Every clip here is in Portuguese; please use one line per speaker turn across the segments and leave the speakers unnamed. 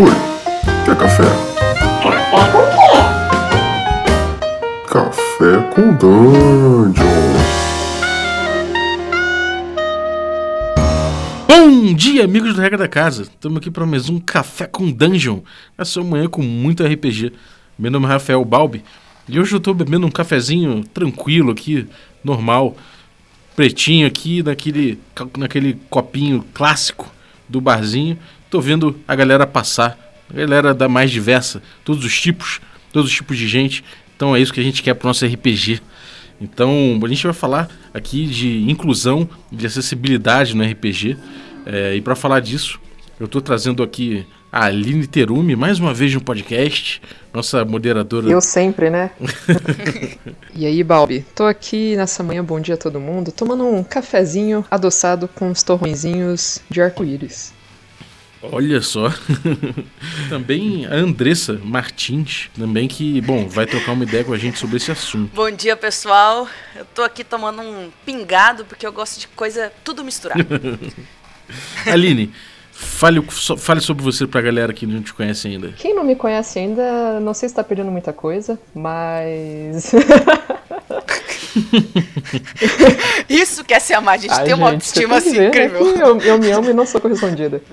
Oi, quer café?
Café com quê?
Café com Dungeon.
Bom dia, amigos do Regra da Casa. Estamos aqui para mais um Café com Dungeon. Essa manhã com muito RPG. Meu nome é Rafael Balbi e hoje eu estou bebendo um cafezinho tranquilo aqui, normal, pretinho aqui, naquele, naquele copinho clássico do barzinho. Tô vendo a galera passar, a galera da mais diversa, todos os tipos, todos os tipos de gente. Então é isso que a gente quer pro nosso RPG. Então a gente vai falar aqui de inclusão, de acessibilidade no RPG. É, e para falar disso, eu estou trazendo aqui a Aline Terumi, mais uma vez no podcast, nossa moderadora.
Eu sempre, né? e aí, Balbi? Tô aqui nessa manhã, bom dia a todo mundo, tomando um cafezinho adoçado com uns torrõezinhos de arco-íris.
Olha só. também a Andressa Martins, também que, bom, vai trocar uma ideia com a gente sobre esse assunto.
Bom dia, pessoal. Eu tô aqui tomando um pingado porque eu gosto de coisa tudo misturado.
Aline, fale, fale sobre você pra galera que não te conhece ainda.
Quem não me conhece ainda, não sei se tá perdendo muita coisa, mas.
Isso quer ser amar, a gente Ai, tem uma autoestima assim ver, incrível.
Né? Eu, eu me amo e não sou correspondida.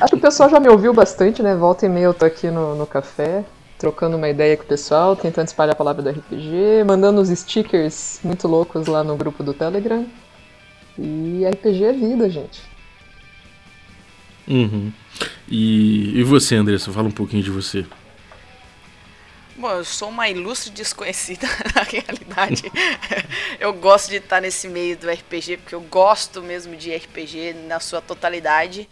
Acho que o pessoal já me ouviu bastante, né? Volta e meia eu tô aqui no, no café, trocando uma ideia com o pessoal, tentando espalhar a palavra do RPG, mandando os stickers muito loucos lá no grupo do Telegram. E RPG é vida, gente.
Uhum. E, e você, Andressa? Fala um pouquinho de você.
Bom, eu sou uma ilustre desconhecida na realidade. eu gosto de estar nesse meio do RPG, porque eu gosto mesmo de RPG na sua totalidade.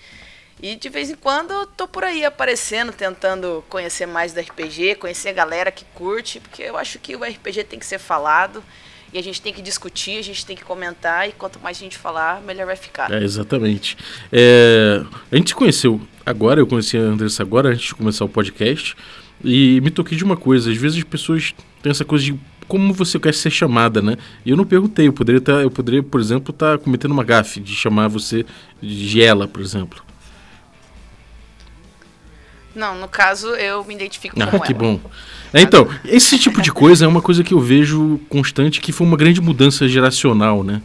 E de vez em quando eu tô por aí aparecendo, tentando conhecer mais do RPG, conhecer a galera que curte, porque eu acho que o RPG tem que ser falado. E a gente tem que discutir, a gente tem que comentar, e quanto mais a gente falar, melhor vai ficar.
É, exatamente. É, a gente conheceu agora, eu conheci a Andressa agora, antes de começar o podcast. E me toquei de uma coisa, às vezes as pessoas têm essa coisa de como você quer ser chamada, né? E eu não perguntei, eu poderia tá, eu poderia, por exemplo, estar tá cometendo uma gafe de chamar você de ela, por exemplo.
Não, no caso eu me identifico
ah,
com
que bom. É, então, esse tipo de coisa é uma coisa que eu vejo constante, que foi uma grande mudança geracional, né?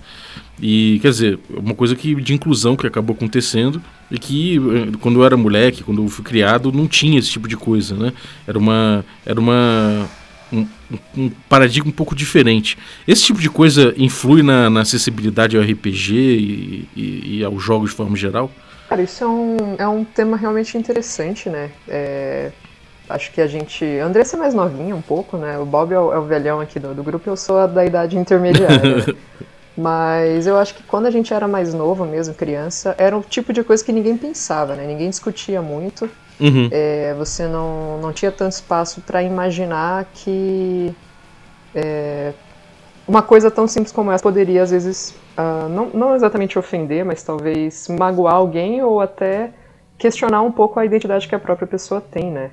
E, quer dizer, uma coisa que, de inclusão que acabou acontecendo e que, eh, quando eu era moleque, quando eu fui criado, não tinha esse tipo de coisa, né? Era uma... Era uma um, um, paradigma um pouco diferente. Esse tipo de coisa influi na, na acessibilidade ao RPG e, e, e, aos jogos de forma geral?
Cara, isso é um, é um tema realmente interessante, né? É, acho que a gente. A Andressa é mais novinha um pouco, né? O Bob é o, é o velhão aqui do, do grupo, eu sou a da idade intermediária. Mas eu acho que quando a gente era mais novo mesmo, criança, era um tipo de coisa que ninguém pensava, né? Ninguém discutia muito. Uhum. É, você não, não tinha tanto espaço para imaginar que é, uma coisa tão simples como essa poderia, às vezes, uh, não, não exatamente ofender, mas talvez magoar alguém ou até questionar um pouco a identidade que a própria pessoa tem, né?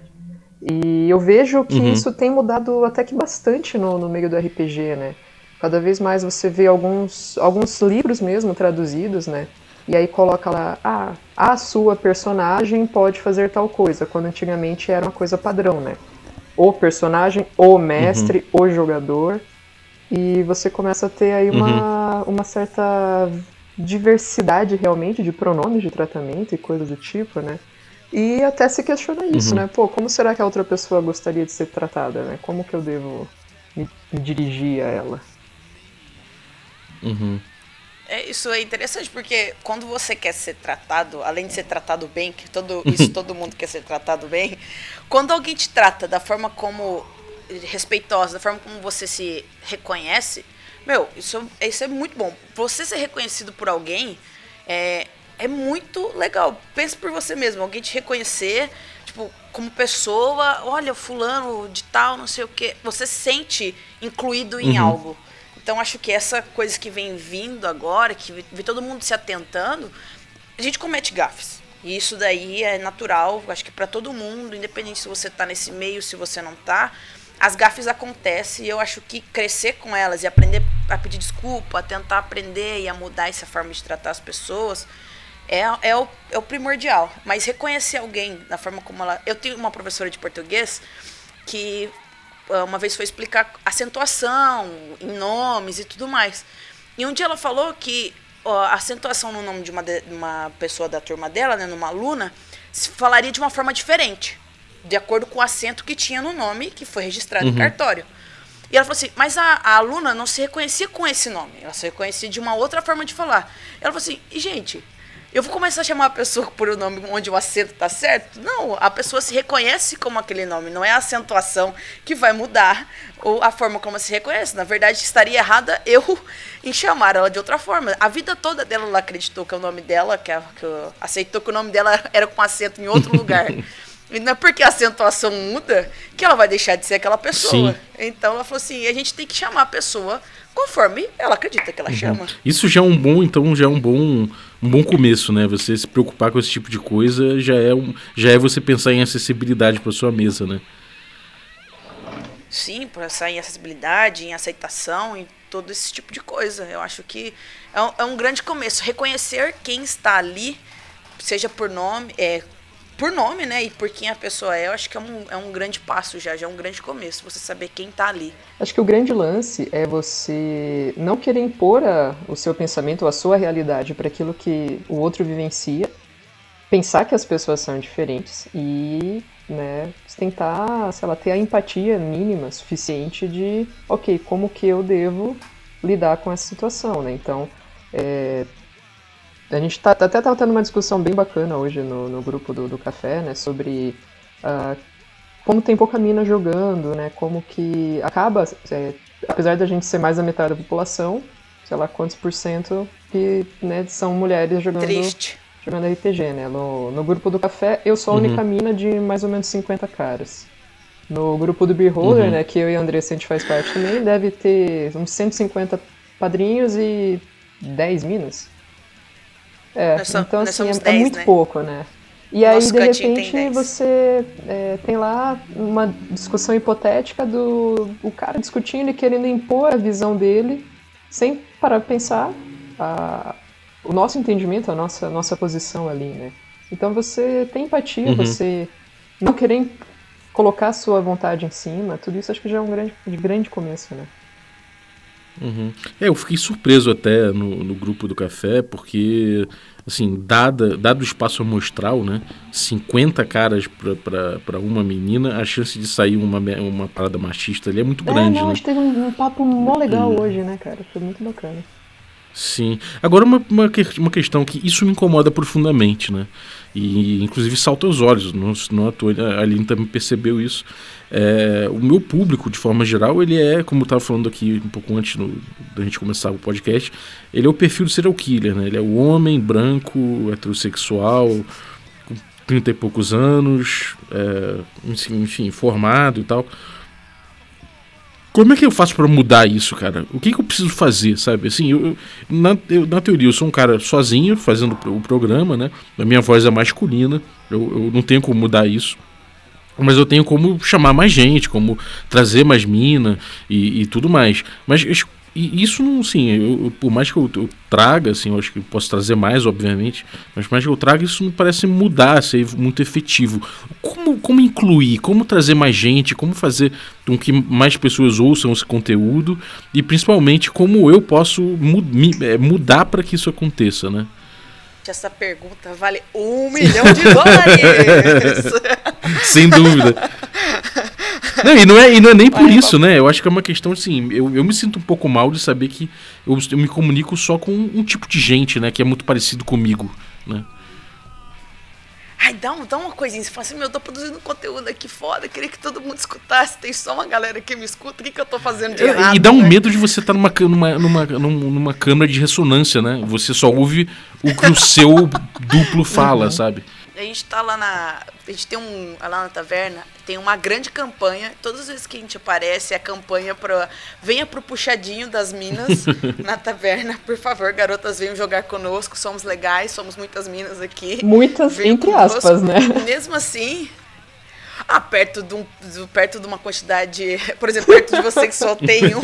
E eu vejo que uhum. isso tem mudado até que bastante no, no meio do RPG, né? Cada vez mais você vê alguns, alguns livros mesmo traduzidos, né? E aí coloca lá, ah, a sua personagem pode fazer tal coisa, quando antigamente era uma coisa padrão, né? O personagem, o mestre, uhum. o jogador. E você começa a ter aí uma, uhum. uma certa diversidade realmente de pronomes de tratamento e coisas do tipo, né? E até se questiona isso, uhum. né? Pô, como será que a outra pessoa gostaria de ser tratada, né? Como que eu devo me dirigir a ela?
Uhum.
É, isso é interessante porque quando você quer ser tratado, além de ser tratado bem, que todo, isso todo mundo quer ser tratado bem, quando alguém te trata da forma como respeitosa, da forma como você se reconhece, meu, isso, isso é muito bom. Você ser reconhecido por alguém é, é muito legal. Pense por você mesmo, alguém te reconhecer, tipo, como pessoa, olha, fulano de tal, não sei o que, você se sente incluído em uhum. algo. Então acho que essa coisa que vem vindo agora, que vê todo mundo se atentando, a gente comete gafes. E isso daí é natural, acho que para todo mundo, independente se você está nesse meio, se você não está, as gafes acontecem e eu acho que crescer com elas e aprender a pedir desculpa, a tentar aprender e a mudar essa forma de tratar as pessoas, é, é, o, é o primordial. Mas reconhecer alguém da forma como ela. Eu tenho uma professora de português que ah, uma vez foi explicar acentuação em nomes e tudo mais. E um dia ela falou que ó, a acentuação no nome de uma, de uma pessoa da turma dela, né, numa aluna, se falaria de uma forma diferente, de acordo com o acento que tinha no nome que foi registrado
Uhum.
no cartório. E ela falou assim, mas a, a aluna não se reconhecia com esse nome, ela se reconhecia de uma outra forma de falar. Ela falou assim, e gente, eu vou começar a chamar a pessoa por o nome onde o acento tá certo? Não, a pessoa se reconhece como aquele nome, não é a acentuação que vai mudar ou a forma como ela se reconhece. Na verdade, estaria errada eu em chamar ela de outra forma. A vida toda dela ela acreditou que é o nome dela, que, a- que aceitou que o nome dela era com acento em outro lugar. E não é porque a acentuação muda que ela vai deixar de ser aquela pessoa.
Sim.
Então ela falou assim: a gente tem que chamar a pessoa conforme ela acredita que ela chama.
Isso já é um bom, então já é um bom, um bom começo, né? Você se preocupar com esse tipo de coisa já é, um, já é você pensar em acessibilidade para sua mesa, né?
Sim, pensar em acessibilidade, em aceitação, em todo esse tipo de coisa. Eu acho que é um, é um grande começo. Reconhecer quem está ali, seja por nome, é, por nome, né? E por quem a pessoa é, eu acho que é um, é um grande passo já, já é um grande começo, você saber quem está ali.
Acho que o grande lance é você não querer impor a- o seu pensamento ou a sua realidade para aquilo que o outro vivencia, pensar que as pessoas são diferentes e né, tentar, sei lá, ter a empatia mínima suficiente de, ok, como que eu devo lidar com essa situação, né? Então, é, a gente tá, até tá tendo uma discussão bem bacana hoje no, no grupo do, do café, né, sobre ah, como tem pouca mina jogando, né? Como que acaba, é, apesar da gente ser mais da metade da população, sei lá quantos por cento que né, são mulheres jogando,
Triste.
jogando RPG, né? No, no grupo do café, eu sou a única mina de mais ou menos 50 caras. No grupo do Beer Holder,
Uhum.
né, que eu e a Andressa a gente faz parte também, deve ter uns 150 padrinhos e 10 minas. É,
Nós
então
nós
assim,
somos
é, é
10,
muito
né?
pouco, né? E aí,
Nosso
de repente,
10.
você é, tem lá uma discussão hipotética do o cara discutindo e querendo impor a visão dele, sem parar pensar a- o nosso entendimento, a nossa, nossa posição ali, né? Então você tem empatia,
Uhum.
você não querer colocar a sua vontade em cima, tudo isso acho que já é um grande, de grande começo, né?
Uhum. É, eu fiquei surpreso até no, no grupo do café, porque, assim, dada, dado o espaço amostral, né? 50 caras pra uma menina, a chance de sair uma, uma parada machista ali é muito grande,
é, não,
né?
a gente teve um, um papo mó legal hoje, né, cara? Foi muito bacana.
Sim. Agora, uma, uma, uma questão que isso me incomoda profundamente, né? E, inclusive, salta aos olhos. Não, não à toa, a Aline também percebeu isso. É, o meu público, de forma geral, ele é, como eu estava falando aqui um pouco antes no- da gente começar o podcast, ele é o perfil do serial killer, né? Ele é o homem branco, heterossexual, com 30 e poucos anos, é, enfim, formado e tal. Como é que eu faço pra mudar isso, cara? O que, que eu preciso fazer, sabe? Assim, eu, na, eu- na teoria, eu sou um cara sozinho fazendo o pro- o programa, né? A minha voz é masculina, eu, eu não tenho como mudar isso. Mas eu tenho como chamar mais gente, como trazer mais mina e, e tudo mais. Mas isso não, sim, eu- por mais que eu, eu traga, assim, eu acho que eu posso trazer mais, obviamente, mas por mais que eu traga, isso não parece mudar, ser muito efetivo. Como, como incluir, como trazer mais gente, como fazer com que mais pessoas ouçam esse conteúdo e principalmente como eu posso mu- me- eh, mudar para que isso aconteça, né?
Essa pergunta vale um milhão de dólares!
Sem dúvida. Não, e não é, e não é nem por isso, né? Eu acho que é uma questão assim. Eu, eu me sinto um pouco mal de saber que eu, eu me comunico só com um tipo de gente, né? Que é muito parecido comigo, né?
Ai, dá, um, dá uma coisinha. Você fala assim, meu, eu tô produzindo conteúdo aqui foda, queria que todo mundo escutasse. Tem só uma galera que me escuta, o que, que eu tô fazendo de errado?
e dá um
né?
medo de você estar numa, ca- numa, numa, num- numa câmera de ressonância, né? Você só ouve o que o seu duplo fala, sabe?
A gente tá lá na. A gente tem um. Lá na taverna, tem uma grande campanha. Todas as vezes que a gente aparece, é a campanha pra. Venha pro puxadinho das minas na taverna. Por favor, garotas, venham jogar conosco. Somos legais, somos muitas minas aqui.
Muitas,
Venham
entre
conosco.
aspas, né?
Mesmo assim. Ah, perto de, um, perto de uma quantidade. Por exemplo, perto de você que só tem uma.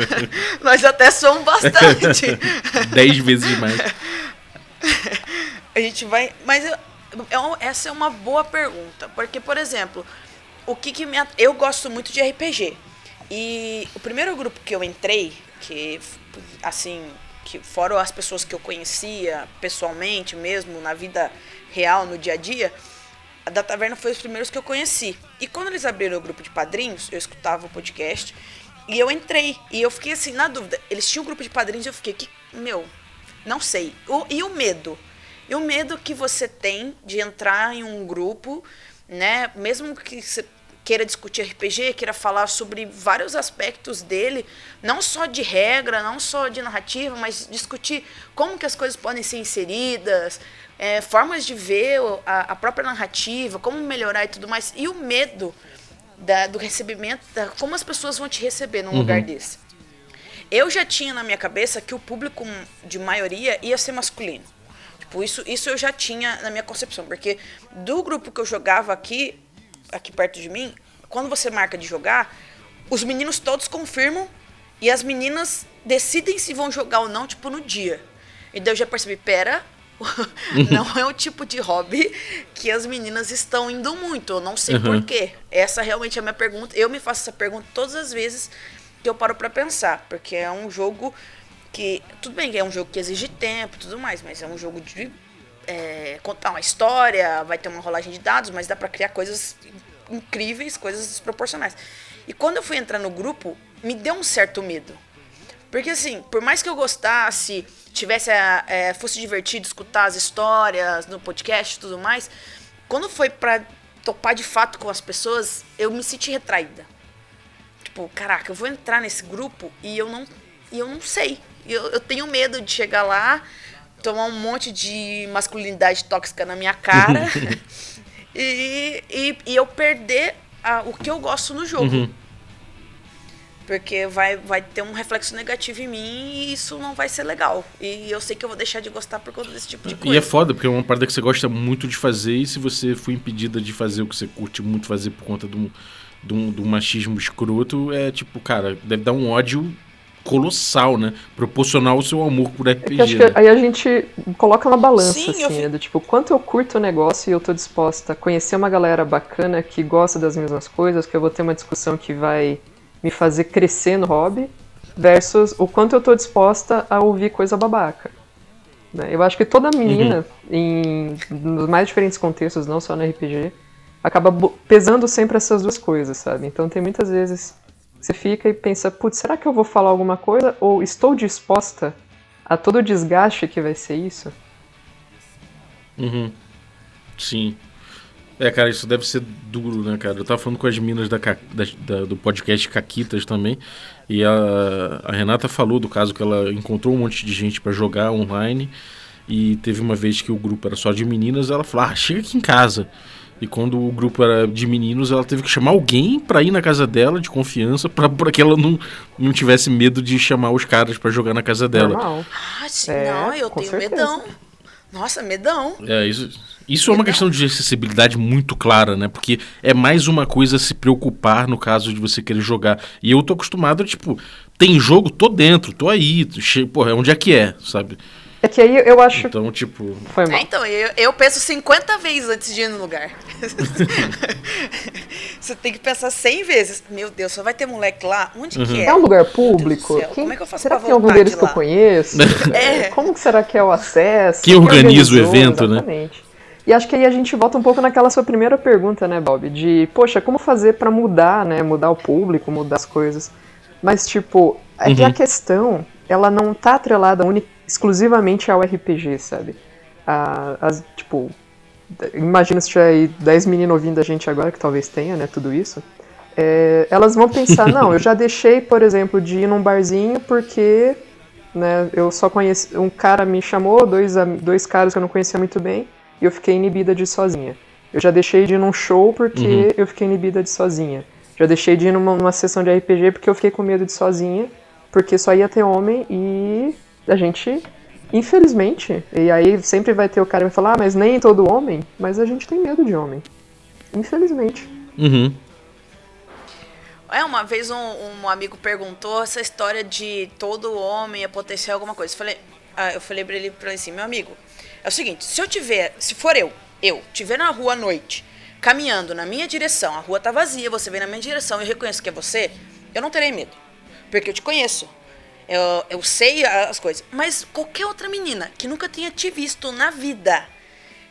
nós até somos bastante.
Dez vezes mais.
A gente vai. Mas essa é uma boa pergunta. Porque, por exemplo, o que, que me. Eu gosto muito de RPG. E o primeiro grupo que eu entrei, que assim, que fora as pessoas que eu conhecia pessoalmente mesmo, na vida real, no dia a dia, a da Taverna foi os primeiros que eu conheci. E quando eles abriram o grupo de padrinhos, eu escutava o podcast e eu entrei. E eu fiquei assim, na dúvida. Eles tinham um grupo de padrinhos e eu fiquei, que, meu, não sei. O- e o medo? E o medo que você tem de entrar em um grupo, né? Mesmo que você queira discutir RPG, queira falar sobre vários aspectos dele, não só de regra, não só de narrativa, mas discutir como que as coisas podem ser inseridas, é, formas de ver a, a própria narrativa, como melhorar e tudo mais. E o medo da- do recebimento, da, como as pessoas vão te receber num lugar desse. Eu já tinha na minha cabeça que o público de maioria ia ser masculino. Tipo, isso, isso eu já tinha na minha concepção, porque do grupo que eu jogava aqui, aqui perto de mim, quando você marca de jogar, os meninos todos confirmam e as meninas decidem se vão jogar ou não, tipo, no dia. E daí eu já percebi, pera, não é o tipo de hobby que as meninas estão indo muito. Eu não sei
Uhum.
por quê. Essa realmente é a minha pergunta. Eu me faço essa pergunta todas as vezes que eu paro pra pensar, porque é um jogo que tudo bem que é um jogo que exige tempo, e tudo mais, mas é um jogo de é, contar uma história, vai ter uma rolagem de dados, mas dá pra criar coisas incríveis, coisas desproporcionais. E quando eu fui entrar no grupo, me deu um certo medo. Porque assim, por mais que eu gostasse, tivesse a- é, fosse divertido escutar as histórias no podcast e tudo mais, quando foi pra topar de fato com as pessoas, eu me senti retraída. Tipo, caraca, eu vou entrar nesse grupo e eu não, e eu não sei. Eu, eu tenho medo de chegar lá, tomar um monte de masculinidade tóxica na minha cara e, e, e eu perder a- o que eu gosto no jogo. Porque vai, vai ter um reflexo negativo em mim e isso não vai ser legal. E eu sei que eu vou deixar de gostar por conta desse tipo de coisa.
E é foda, porque é uma parada que você gosta muito de fazer, e se você for impedida de fazer o que você curte muito fazer por conta um, de um machismo escroto, é tipo, cara, deve dar um ódio colossal, né? Proporcional ao seu amor por
É que
RPG.
acho
né?
que aí a gente coloca na balança,
Sim,
assim,
eu
né, do tipo, quanto eu curto o negócio e eu tô disposta a conhecer uma galera bacana que gosta das mesmas coisas, que eu vou ter uma discussão que vai me fazer crescer no hobby, versus o quanto eu tô disposta a ouvir coisa babaca. né? Eu acho que toda menina, em nos mais diferentes contextos, não só no RPG, acaba pesando sempre essas duas coisas, sabe? Então tem muitas vezes você fica e pensa, putz, será que eu vou falar alguma coisa? Ou estou disposta a todo o desgaste que vai ser isso?
Uhum. Sim. É, cara, isso deve ser duro, né, cara? Eu tava falando com as minas da, da- da- do podcast Caquitas também. E a, a Renata falou do caso que ela encontrou um monte de gente pra jogar online. E teve uma vez que o grupo era só de meninas. Ela falou: Ah, chega aqui em casa. E quando o grupo era de meninos, ela teve que chamar alguém pra ir na casa dela, de confiança, pra, pra que ela não, não tivesse medo de chamar os caras pra jogar na casa dela.
Normal.
Ah, sim,
É,
não, eu tenho
certeza.
medão. Nossa, medão.
É, isso, isso é uma questão de acessibilidade muito clara, né? Porque é mais uma coisa a se preocupar no caso de você querer jogar. E eu tô acostumado, tipo, tem jogo, tô dentro, tô aí. che- Porra, onde é que é, sabe?
É que aí eu acho que
Então, tipo.
foi
É,
mal.
então, eu, eu penso 50 vezes antes de ir no lugar. Você tem que pensar 100 vezes. Meu Deus, só vai ter moleque lá? Onde que é?
É um lugar público?
Céu,
Quem-
como é que eu faço
será
pra
que tem algum deles
de
que eu conheço?
É.
Como que será que é o acesso?
Quem organiza o evento, né?
Exatamente. E acho que aí a gente volta um pouco naquela sua primeira pergunta, né, Bob? De, poxa, como fazer pra mudar, né? Mudar o público, mudar as coisas. Mas, tipo, é que
Uhum.
a questão, ela não tá atrelada uni- exclusivamente ao RPG, sabe? A- as, tipo, imagina se tiver aí 10 meninos ouvindo a gente agora, que talvez tenha, né, tudo isso. É, elas vão pensar, não, eu já deixei, por exemplo, de ir num barzinho porque né, eu só conheci. Um cara me chamou, dois, dois caras que eu não conhecia muito bem, e eu fiquei inibida de ir sozinha. Eu já deixei de ir num show porque eu fiquei inibida de ir sozinha. Já deixei de ir numa, numa sessão de RPG porque eu fiquei com medo de ir sozinha, porque só ia ter homem e a gente, infelizmente, e aí sempre vai ter o cara que vai falar, ah, mas nem todo homem, mas a gente tem medo de homem. Infelizmente.
Uhum.
É, uma vez um, um amigo perguntou essa história de todo homem é potencial alguma coisa. Eu falei, ah, eu falei pra ele, pra ele assim, meu amigo, É o seguinte, se eu tiver, se for eu, eu, tiver na rua à noite, caminhando na minha direção, a rua tá vazia, você vem na minha direção e eu reconheço que é você, eu não terei medo. Porque eu te conheço. Eu, eu sei as coisas. Mas qualquer outra menina que nunca tenha te visto na vida,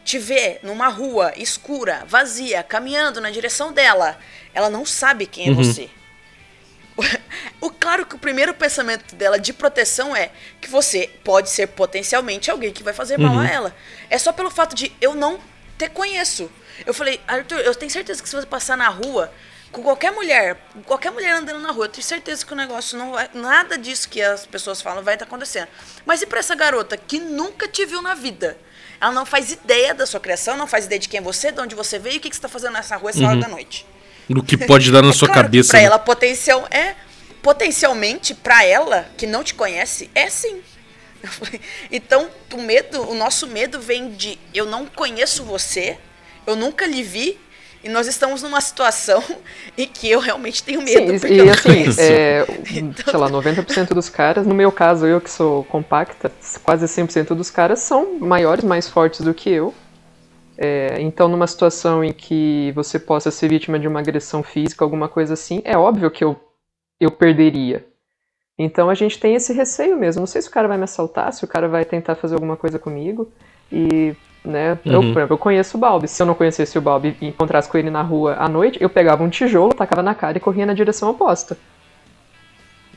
te ver numa rua escura, vazia, caminhando na direção dela, ela não sabe quem é
Uhum.
você. O claro que o primeiro pensamento dela de proteção é que você pode ser potencialmente alguém que vai fazer mal
Uhum.
a ela. É só pelo fato de eu não te conheço. Eu falei, Arthur, eu tenho certeza que se você passar na rua com qualquer mulher, qualquer mulher andando na rua, eu tenho certeza que o negócio não vai, nada disso que as pessoas falam vai estar acontecendo. Mas e pra essa garota que nunca te viu na vida? Ela não faz ideia da sua criação, não faz ideia de quem é você, de onde você veio o que, que você está fazendo nessa rua essa hora da noite.
Do que pode dar na
É
sua
claro
cabeça.
Pra
né?
ela, potencial é potencialmente pra ela que não te conhece é sim. Então, o medo, o nosso medo vem de eu não conheço você, eu nunca lhe vi e nós estamos numa situação em que eu realmente tenho medo
Sim,
porque
e assim, é,
Então-
sei lá, 90% dos caras, no meu caso, eu que sou compacta, quase 100% dos caras são maiores, mais fortes do que eu. É, então, numa situação em que você possa ser vítima de uma agressão física, alguma coisa assim, é óbvio que eu, eu perderia. Então, a gente tem esse receio mesmo. Não sei se o cara vai me assaltar, se o cara vai tentar fazer alguma coisa comigo. E, né, eu,
Uhum.
por exemplo, eu conheço o Balbi. Se eu não conhecesse o Balbi e encontrasse com ele na rua à noite, eu pegava um tijolo, tacava na cara e corria na direção oposta.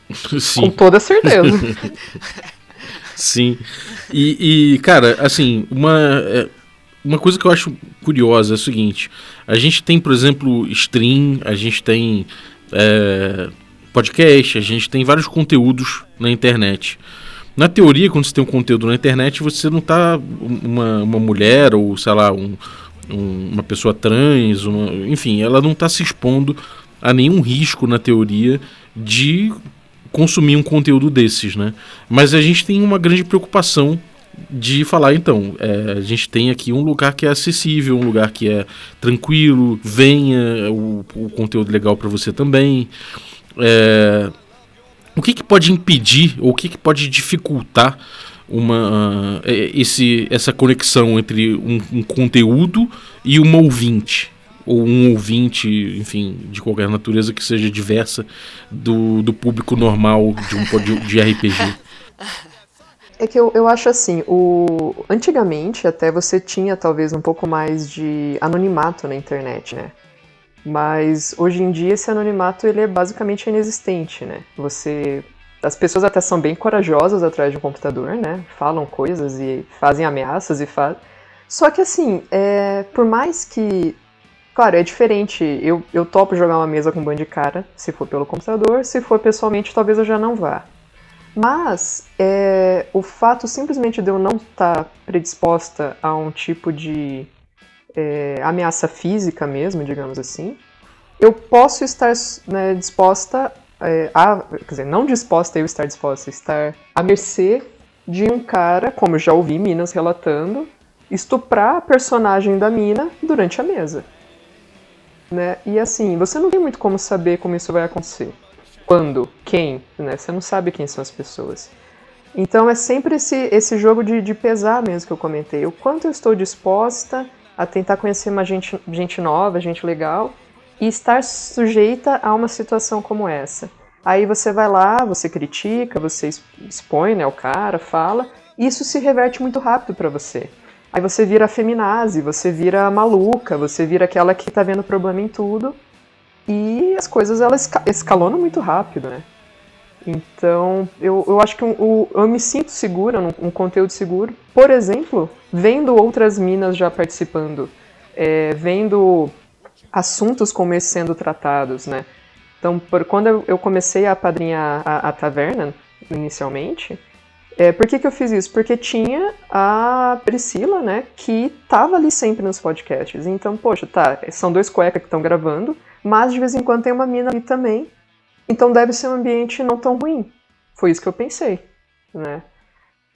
Com
Sim,
toda certeza.
sim. E, e, cara, assim, uma, é, uma coisa que eu acho curiosa é o seguinte: a gente tem, por exemplo, stream, a gente tem é, podcast, a gente tem vários conteúdos na internet. Na teoria, quando você tem um conteúdo na internet, você não tá uma, uma mulher ou, sei lá, um, um- uma pessoa trans, uma- enfim, ela não tá se expondo a nenhum risco na teoria de consumir um conteúdo desses, né? Mas a gente tem uma grande preocupação de falar, então, é, a gente tem aqui um lugar que é acessível, um lugar que é tranquilo, venha o, o conteúdo legal para você também. É, o que, que pode impedir ou o que, que pode dificultar uma, é, esse, essa conexão entre um, um conteúdo e uma ouvinte? Ou um ouvinte, enfim, de qualquer natureza que seja diversa do, do público normal de um pod- de RPG.
É que eu, eu acho assim, o antigamente até você tinha talvez um pouco mais de anonimato na internet, né? Mas hoje em dia esse anonimato ele é basicamente inexistente, né? Você as pessoas até são bem corajosas atrás de um computador, né? Falam coisas e fazem ameaças e faz. Só que assim, é, por mais que Claro, é diferente. Eu, eu topo jogar uma mesa com um bando de cara, se for pelo computador. Se for pessoalmente, talvez eu já não vá. Mas é, o fato simplesmente de eu não estar predisposta a um tipo de é, ameaça física mesmo, digamos assim, eu posso estar né, disposta é, a. Quer dizer, não disposta a eu estar disposta, estar à mercê de um cara, como já ouvi Minas relatando, estuprar a personagem da mina durante a mesa. Né? E assim, você não tem muito como saber como isso vai acontecer. Quando, quem, né? Você não sabe quem são as pessoas. Então é sempre esse, esse jogo de, de pesar mesmo que eu comentei. O quanto eu estou disposta a tentar conhecer uma gente, gente nova, gente legal, e estar sujeita a uma situação como essa. Aí você vai lá, você critica, você expõe né, o cara, fala, e isso se reverte muito rápido pra você. Aí você vira feminazi, você vira maluca, você vira aquela que tá vendo problema em tudo. E as coisas elas esca- escalonam muito rápido, né? Então, eu, eu acho que o- eu me sinto segura, num um conteúdo seguro. Por exemplo, vendo outras minas já participando, é, vendo assuntos como esse sendo tratados, né? Então, por, quando eu, eu comecei a apadrinhar a, a taverna, inicialmente, é, por que, que eu fiz isso? Porque tinha a Priscila, né, que tava ali sempre nos podcasts. Então, poxa, tá, são dois cuecas que estão gravando, mas de vez em quando tem uma mina ali também. Então deve ser um ambiente não tão ruim. Foi isso que eu pensei, né?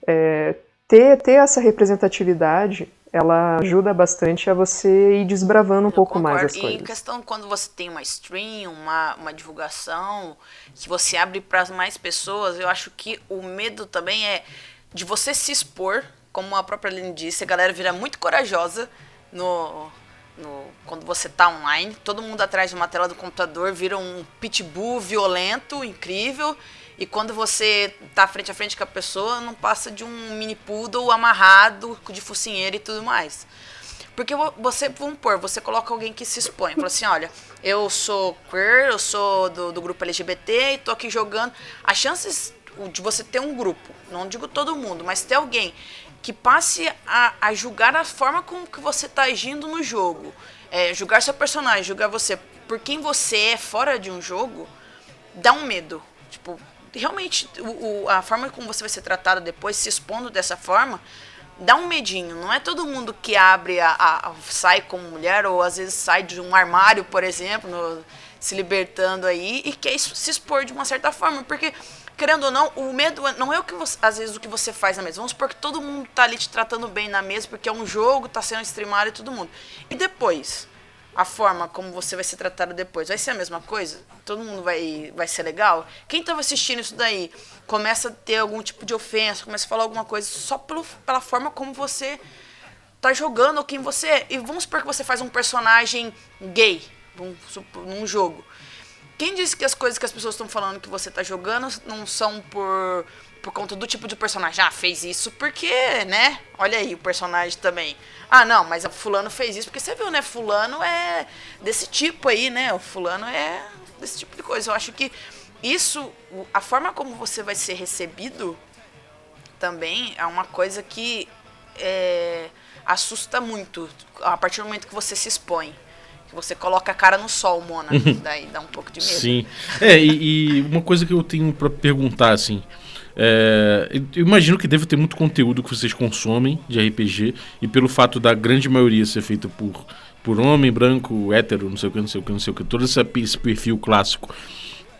É, ter, ter essa representatividade, ela ajuda bastante a você ir desbravando um pouco mais
Concordo.
as
E em
coisas.
questão quando você tem uma stream, uma, uma divulgação, que você abre para mais pessoas, eu acho que o medo também é de você se expor como a própria Aline disse, a galera vira muito corajosa no, no, quando você tá online. Todo mundo atrás de uma tela do computador vira um pitbull violento, incrível. E quando você tá frente a frente com a pessoa, não passa de um mini poodle amarrado de focinheira e tudo mais. Porque você, vamos pôr, você coloca alguém que se expõe. Fala assim, olha, eu sou queer, eu sou do, do grupo LGBT e tô aqui jogando. As chances de você ter um grupo, não digo todo mundo, mas ter alguém que passe a, a julgar a forma como que você está agindo no jogo, é, julgar seu personagem, julgar você por quem você é fora de um jogo, dá um medo. Tipo, realmente, o, o, a forma como você vai ser tratado depois, se expondo dessa forma, dá um medinho. Não é todo mundo que abre, a, a, sai como mulher, ou às vezes sai de um armário, por exemplo, no, se libertando aí, e quer se expor de uma certa forma, porque querendo ou não, o medo é, não é o que você, às vezes o que você faz na mesa. Vamos supor que todo mundo tá ali te tratando bem na mesa, porque é um jogo, tá sendo streamado e todo mundo. E depois, a forma como você vai ser tratado depois, vai ser a mesma coisa? Todo mundo vai, vai ser legal? Quem estava assistindo isso daí começa a ter algum tipo de ofensa, começa a falar alguma coisa só pelo, pela forma como você tá jogando ou quem você é. E vamos supor que você faz um personagem gay num jogo. Quem disse que as coisas que as pessoas estão falando que você tá jogando não são por por conta do tipo de personagem. Ah, fez isso porque, né? Olha aí o personagem também. Ah, não, mas fulano fez isso porque você viu, né? Fulano é desse tipo aí, né? O fulano é desse tipo de coisa. Eu acho que isso, a forma como você vai ser recebido também é uma coisa que é, assusta muito a partir do momento que você se expõe você coloca a cara no sol, Mona. Uhum. Daí dá um pouco de medo.
Sim. É, e, e uma coisa que eu tenho para perguntar, assim. É, eu imagino que deve ter muito conteúdo que vocês consomem de RPG, e pelo fato da grande maioria ser feita por, por homem, branco, hétero, não sei o que, não sei o que, não sei o que, todo esse, esse perfil clássico.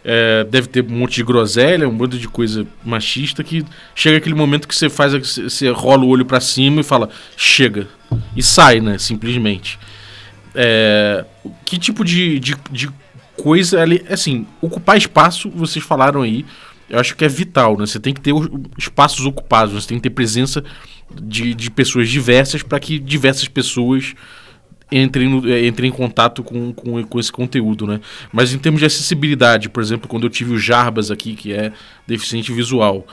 É, deve ter um monte de groselha, um monte de coisa machista que chega aquele momento que você faz, você rola o olho para cima e fala, chega. E sai, né? Simplesmente. É, que tipo de, de, de coisa ali. Assim, ocupar espaço, vocês falaram aí, eu acho que é vital, né? Você tem que ter espaços ocupados, você tem que ter presença de, de pessoas diversas para que diversas pessoas entrem, no, é, entrem em contato com, com, com esse conteúdo, né? Mas em termos de acessibilidade, por exemplo, quando eu tive o Jarbas aqui, que é deficiente visual,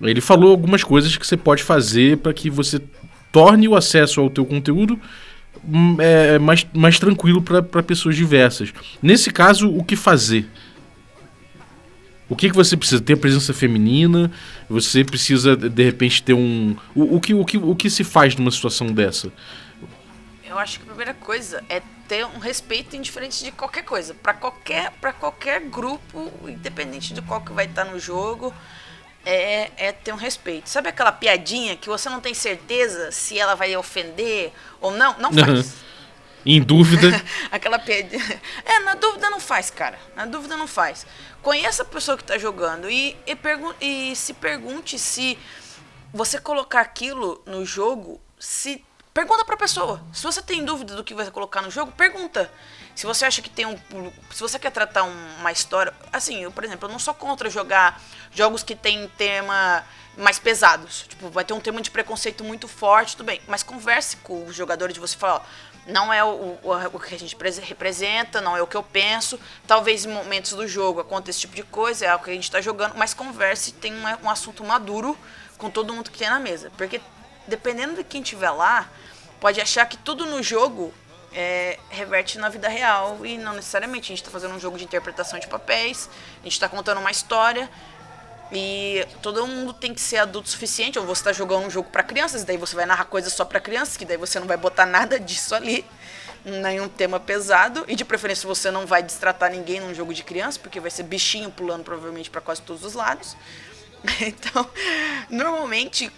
ele falou algumas coisas que você pode fazer para que você torne o acesso ao teu conteúdo é, é, mais, mais tranquilo para pessoas diversas. Nesse caso, o que fazer? O que, que você precisa? Ter presença feminina? Você precisa, de repente, ter um. O, o, que, o, que, o que se faz numa situação dessa?
Eu acho que a primeira coisa é ter um respeito indiferente de qualquer coisa. para qualquer, qualquer grupo, independente de qual que vai estar no jogo é, é ter um respeito. Sabe aquela piadinha que você não tem certeza se ela vai ofender ou não? Não faz.
em dúvida.
aquela piadinha. É, na dúvida não faz, cara. Na dúvida não faz. Conheça a pessoa que está jogando e, e, e se pergunte se você colocar aquilo no jogo, se pergunta para a pessoa. Se você tem dúvida do que vai colocar no jogo, pergunta. Se você acha que tem um. Se você quer tratar uma história. Assim, eu, por exemplo, eu não sou contra jogar jogos que tem tema mais pesados. Tipo, vai ter um tema de preconceito muito forte, tudo bem. Mas converse com os jogadores de você falar, ó, não é o, o, o, que a gente representa, não é o que eu penso. Talvez em momentos do jogo aconteça esse tipo de coisa, é o que a gente está jogando, mas converse tem um, um assunto maduro com todo mundo que tem na mesa. Porque dependendo de quem tiver lá, pode achar que tudo no jogo é, reverte na vida real e não necessariamente. A gente está fazendo um jogo de interpretação de papéis, a gente está contando uma história e todo mundo tem que ser adulto suficiente. Ou você está jogando um jogo para crianças, daí você vai narrar coisas só para crianças, que daí você não vai botar nada disso ali, nenhum tema pesado e de preferência você não vai destratar ninguém num jogo de criança, porque vai ser bichinho pulando provavelmente para quase todos os lados. Então, normalmente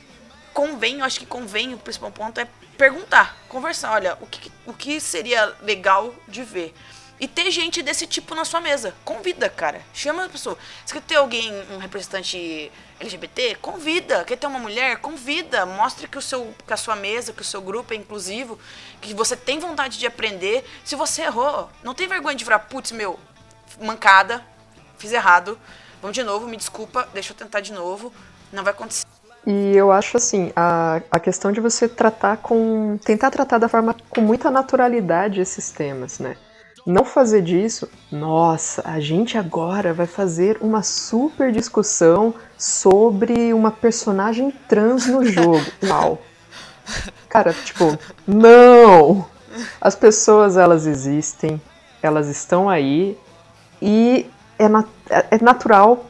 convém, eu acho que convém, o principal ponto é perguntar, conversar, olha, o que, o que seria legal de ver? E ter gente desse tipo na sua mesa. Convida, cara. Chama a pessoa. Se quer ter alguém, um representante LGBT, convida. Quer ter uma mulher? Convida. Mostre que, o seu, que a sua mesa, que o seu grupo é inclusivo, que você tem vontade de aprender. Se você errou, não tem vergonha de virar, putz, meu, mancada, fiz errado. Vamos de novo, me desculpa, deixa eu tentar de novo. Não vai acontecer
E eu acho assim, a, a questão de você tratar com. tentar tratar da forma com muita naturalidade esses temas, né? Não fazer disso, nossa, a gente agora vai fazer uma super discussão sobre uma personagem trans no jogo. Uau! Cara, tipo, não! As pessoas, elas existem, elas estão aí, e é, nat é natural,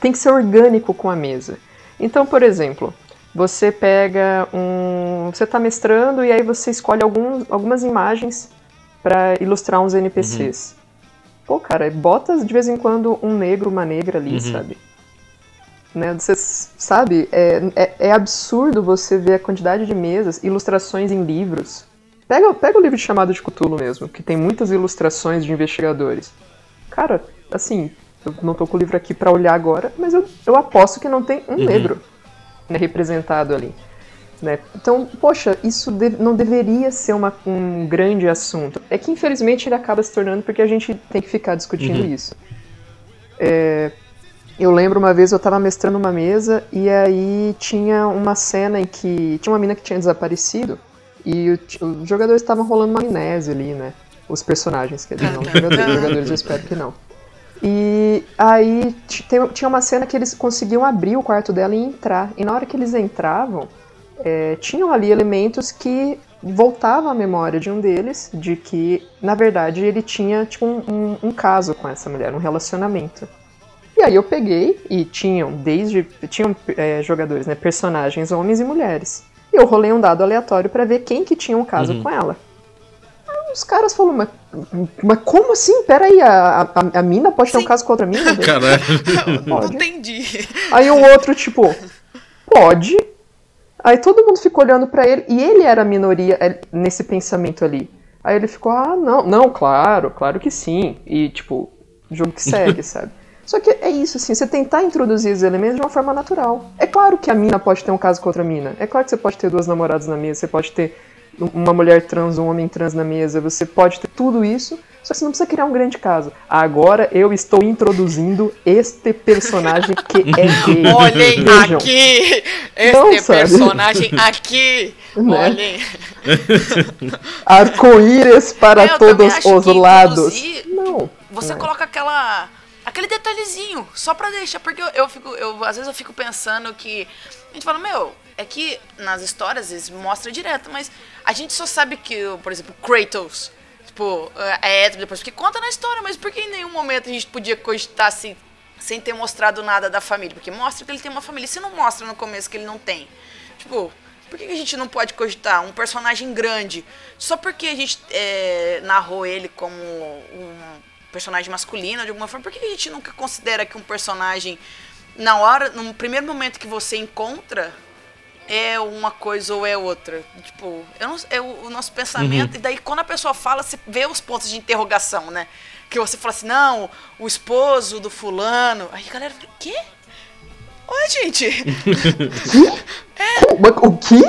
tem que ser orgânico com a mesa. Então, por exemplo, você pega um. Você está mestrando e aí você escolhe algum, algumas imagens para ilustrar uns NPCs. Uhum. Pô, cara, bota de vez em quando um negro, uma negra ali, uhum. sabe? Né? Você sabe, é, é, é, absurdo você ver a quantidade de mesas, ilustrações em livros. Pega, pega o livro de chamado de Cthulhu mesmo, que tem muitas ilustrações de investigadores. Cara, assim, eu não tô com o livro aqui para olhar agora, mas eu, eu aposto que não tem um uhum. negro né, representado ali. Né? Então, poxa, isso de, não deveria ser uma, um grande assunto. É que infelizmente ele acaba se tornando porque a gente tem que ficar discutindo uhum. isso. É, eu lembro uma vez eu estava mestrando uma mesa e aí tinha uma cena em que tinha uma mina que tinha desaparecido e o, os jogadores estavam rolando uma amnésia ali, né? Os personagens, quer dizer, não os jogadores, os jogadores eu espero que não. E aí tinha uma cena que eles conseguiam abrir o quarto dela e entrar. E na hora que eles entravam, é, tinham ali elementos que voltavam à memória de um deles, de que, na verdade, ele tinha tipo, um, um, um caso com essa mulher, um relacionamento. E aí eu peguei e tinham desde tinham é, jogadores, né, personagens homens e mulheres. E eu rolei um dado aleatório para ver quem que tinha um caso uhum. com ela os caras falaram, mas, mas como assim? Peraí, a, a, a mina pode Sim. ter um caso com outra mina?
Caralho.
Não entendi.
Aí o outro, tipo, pode. Aí todo mundo ficou olhando para ele, e ele era a minoria é, nesse pensamento ali. Aí ele ficou, ah, não, não, claro, claro que sim. E, tipo, jogo que segue, sabe? Só que é isso, assim, você tentar introduzir os elementos de uma forma natural. É claro que a mina pode ter um caso com outra mina. É claro que você pode ter duas namoradas na mesa, você pode ter uma mulher trans, um homem trans na mesa, você pode ter tudo isso, só que você não precisa criar um grande caso. Agora eu estou introduzindo este personagem que é gay.
Olhem Vejam. aqui! Este não, personagem aqui! Né? Olhem!
Arco-íris para eu todos os lados.
Não. Você não. coloca aquela aquele detalhezinho, só pra deixar, porque eu, eu fico, eu, às vezes eu fico pensando que a gente fala, meu, é que nas histórias eles mostram direto, mas a gente só sabe que, por exemplo, Kratos, tipo, é hétero depois, porque conta na história, mas por que em nenhum momento a gente podia cogitar assim, sem ter mostrado nada da família? Porque mostra que ele tem uma família, se não mostra no começo que ele não tem. Tipo, por que a gente não pode cogitar um personagem grande só porque a gente é, narrou ele como um personagem masculino de alguma forma? Por que a gente nunca considera que um personagem, na hora, no primeiro momento que você encontra, é uma coisa ou é outra. Tipo, eu não, é o, o nosso pensamento. Uhum. E daí, quando a pessoa fala, você vê os pontos de interrogação, né? Que você fala assim, não, o esposo do fulano. Aí a galera fala, quê? Oi, gente.
é. O quê?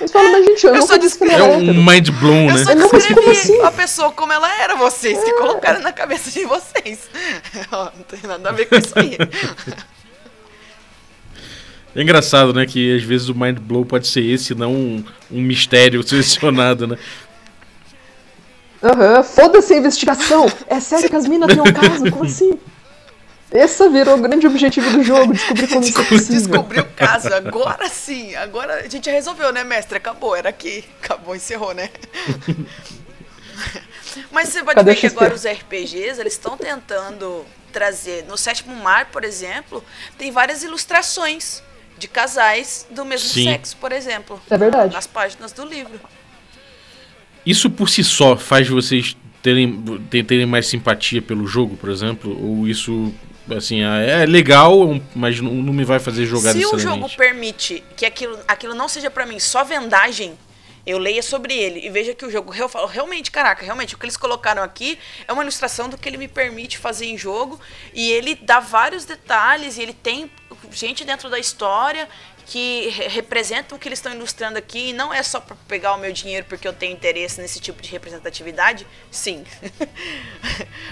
Eles falam, mas gente, eu, eu não disse
É um mind blown, né?
Eu só descrevi assim? a pessoa como ela era, vocês, é. que colocaram na cabeça de vocês. não tem nada a ver com isso aí.
É engraçado, né? Que às vezes o mind blow pode ser esse, não um, um mistério selecionado, né?
Aham, uhum, foda-se a investigação! É sério que as minas têm um caso? Como assim? Esse virou o grande objetivo do jogo, descobrir como isso é possível.
Descobrir o caso, agora sim, agora a gente resolveu, né, mestre? Acabou, era aqui, acabou, encerrou, né? Mas você pode Cadê ver que agora os RPGs, eles estão tentando trazer, no Sétimo Mar, por exemplo, tem várias ilustrações de casais do mesmo Sim. sexo, por exemplo.
É verdade.
Nas páginas do livro.
Isso por si só faz vocês terem, terem mais simpatia pelo jogo, por exemplo? Ou isso, assim, é, é legal, mas não, não me vai fazer jogar
Se o jogo permite que aquilo, aquilo não seja para mim só vendagem, eu leia sobre ele e veja que o jogo realmente, caraca, realmente o que eles colocaram aqui é uma ilustração do que ele me permite fazer em jogo e ele dá vários detalhes e ele tem gente dentro da história que representam o que eles estão ilustrando aqui e não é só para pegar o meu dinheiro porque eu tenho interesse nesse tipo de representatividade? Sim.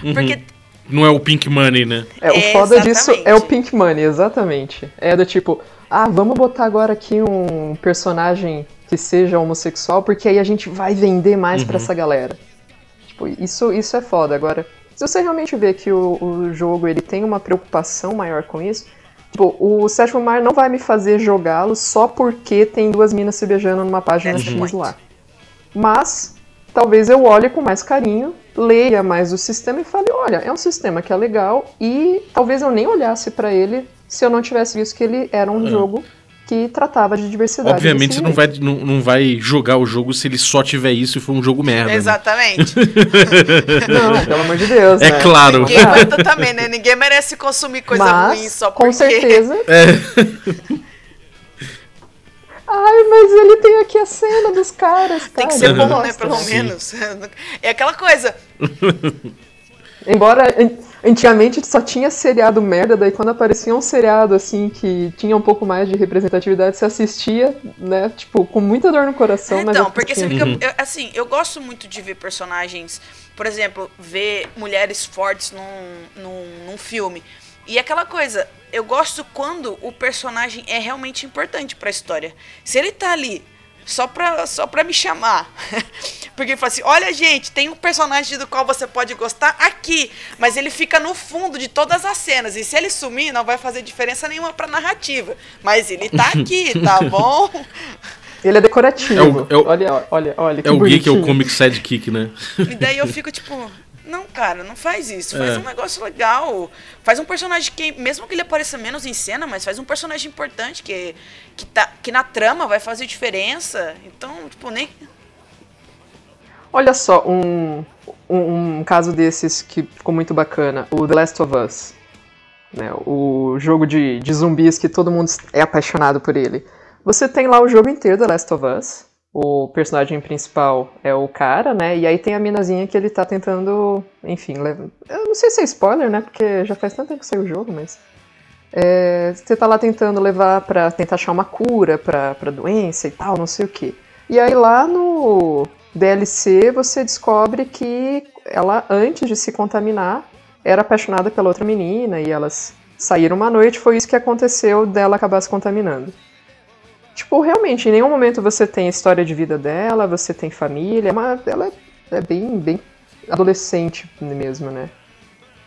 Uhum. porque
Não é o Pink Money, né?
É, o
É,
foda disso é o
exatamente.
Pink Money, exatamente. É do tipo, ah, vamos botar agora aqui um personagem que seja homossexual, porque aí a gente vai vender mais pra essa galera. Tipo, isso, isso é foda. Agora, se você realmente vê que o, o jogo ele tem uma preocupação maior com isso, tipo, o Sétimo Mar não vai me fazer jogá-lo só porque tem duas minas se beijando numa página
the
X lá. Mas talvez eu olhe com mais carinho, leia mais o sistema e fale, olha, é um sistema que é legal e talvez eu nem olhasse pra ele se eu não tivesse visto que ele era um jogo que tratava de diversidade.
Obviamente você não vai, não, não vai jogar o jogo se ele só tiver isso e for um jogo merda. né?
Exatamente.
Não, pelo amor de Deus,
É
né?
claro.
Ninguém aguenta também, né? Ninguém merece consumir coisa
Mas,
ruim só
com
porque.
certeza.
É.
Ai, mas ele tem aqui a cena dos caras,
Tem que
cara,
ser bom, né? Pelo
Sim.
menos. É aquela coisa.
Embora antigamente só tinha seriado merda, daí quando aparecia um seriado assim que tinha um pouco mais de representatividade, você assistia, né? Tipo, com muita dor no coração, mas.
Então, porque você fica. eu- assim, eu gosto muito de ver personagens. Por exemplo, ver mulheres fortes num, num, num filme. E aquela coisa, eu gosto quando o personagem é realmente importante pra história. Se ele tá ali só pra, só pra me chamar. Porque ele fala assim: olha, gente, tem um personagem do qual você pode gostar aqui, mas ele fica no fundo de todas as cenas. E se ele sumir, não vai fazer diferença nenhuma pra narrativa. Mas ele tá aqui, tá bom?
Ele é decorativo.
É o- é o-
olha, olha, olha.
É o gay que é o
bonitinho.
comic sidekick, né?
E daí eu fico tipo, não, cara, não faz isso. Faz
É.
um negócio legal. Faz um personagem que, mesmo que ele apareça menos em cena, mas faz um personagem importante que, que, tá, que na trama vai fazer diferença. Então, tipo, nem.
Olha só, um, um, um caso desses que ficou muito bacana, o The Last of Us. Né, o jogo de, de zumbis que todo mundo é apaixonado por ele. Você tem lá o jogo inteiro The Last of Us. O personagem principal é o cara, né? E aí tem a minazinha que ele tá tentando. Enfim, leva- eu não sei se é spoiler, né? Porque já faz tanto tempo que saiu o jogo, mas. É, você tá lá tentando levar pra tentar achar uma cura pra, pra doença e tal, não sei o que. E aí lá no DLC você descobre que ela, antes de se contaminar, era apaixonada pela outra menina e elas saíram uma noite, foi isso que aconteceu dela acabar se contaminando. Tipo, realmente, em nenhum momento você tem a história de vida dela, você tem família, mas ela é, bem, bem adolescente mesmo, né?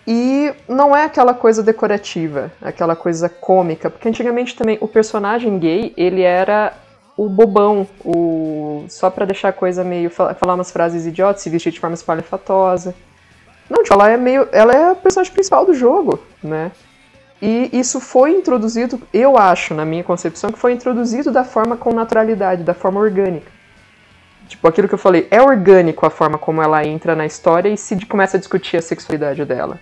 E não é aquela coisa decorativa, aquela coisa cômica, porque antigamente também o personagem gay, ele era o bobão, o só pra deixar a coisa meio fa- falar umas frases idiotas, se vestir de forma espalhafatosa. Não, tipo, ela é meio, ela é a personagem principal do jogo, né? E isso foi introduzido, eu acho, na minha concepção, que foi introduzido da forma com naturalidade, da forma orgânica. Tipo, aquilo que eu falei, é orgânico a forma como ela entra na história e se começa a discutir a sexualidade dela.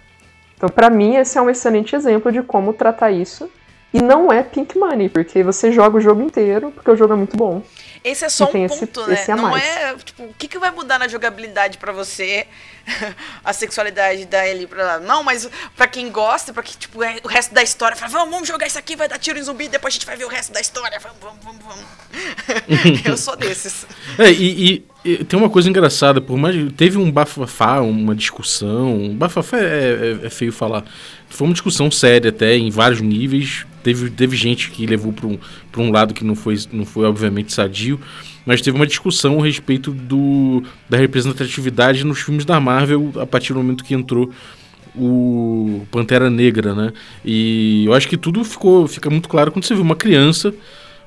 Então, pra mim, esse é um excelente exemplo de como tratar isso. E não é pink money, porque você joga o jogo inteiro, porque o jogo é muito bom.
Esse é só um
esse-
ponto, né?
esse a
Não
mais.
é, tipo, o que, que vai mudar na jogabilidade pra você? a sexualidade da Ellie pra lá. Não, mas pra quem gosta, pra que, tipo, é o resto da história, fala, vamos, vamos jogar isso aqui, vai dar tiro em zumbi, depois a gente vai ver o resto da história. Vamos, vamos, vamos, vamos. Eu sou desses.
É, e, e- e tem uma coisa engraçada, por mais. Teve um bafafá, uma discussão. Um bafafá é, é- é feio falar. Foi uma discussão séria até, em vários níveis. Teve, teve gente que levou para um, pra um lado que não foi, não foi, obviamente, sadio. Mas teve uma discussão a respeito do, da representatividade nos filmes da Marvel a partir do momento que entrou o Pantera Negra, né? E eu acho que tudo ficou fica muito claro quando você vê uma criança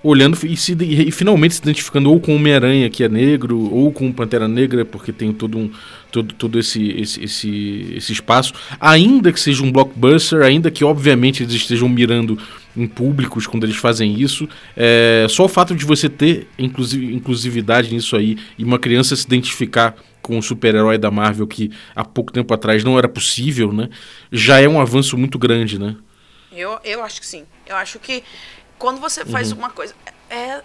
olhando e, se, e finalmente se identificando ou com Homem-Aranha, que é negro, ou com Pantera Negra, porque tem todo, um, todo, todo esse, esse, esse, esse espaço. Ainda que seja um blockbuster, ainda que obviamente eles estejam mirando em públicos quando eles fazem isso, é, só o fato de você ter inclusive, inclusividade nisso aí e uma criança se identificar com o super-herói da Marvel que há pouco tempo atrás não era possível, né? Já é um avanço muito grande, né?
Eu, eu acho que sim. Eu acho que quando você faz
Uhum.
uma coisa. É.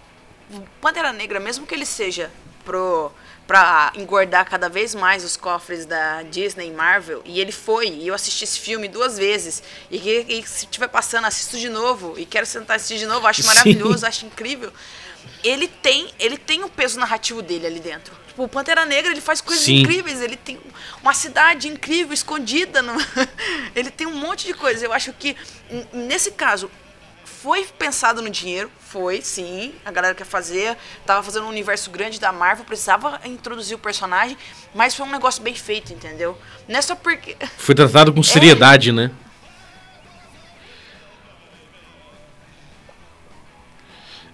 Pantera Negra, mesmo que ele seja pro, pra engordar cada vez mais os cofres da Disney e Marvel. E ele foi, e eu assisti esse filme duas vezes. E, e, e se estiver passando, assisto de novo. E quero sentar e assistir de novo, acho
Sim.
maravilhoso, acho incrível. Ele tem, ele tem o peso narrativo dele ali dentro. Tipo, o Pantera Negra, ele faz coisas
Sim.
incríveis. Ele tem uma cidade incrível, escondida. No... ele tem um monte de coisa. Eu acho que, nesse caso, foi pensado no dinheiro, foi, sim. A galera quer fazer, tava fazendo um universo grande da Marvel, precisava introduzir o personagem, mas foi um negócio bem feito, entendeu? Não é só porque.
Foi tratado com seriedade, né?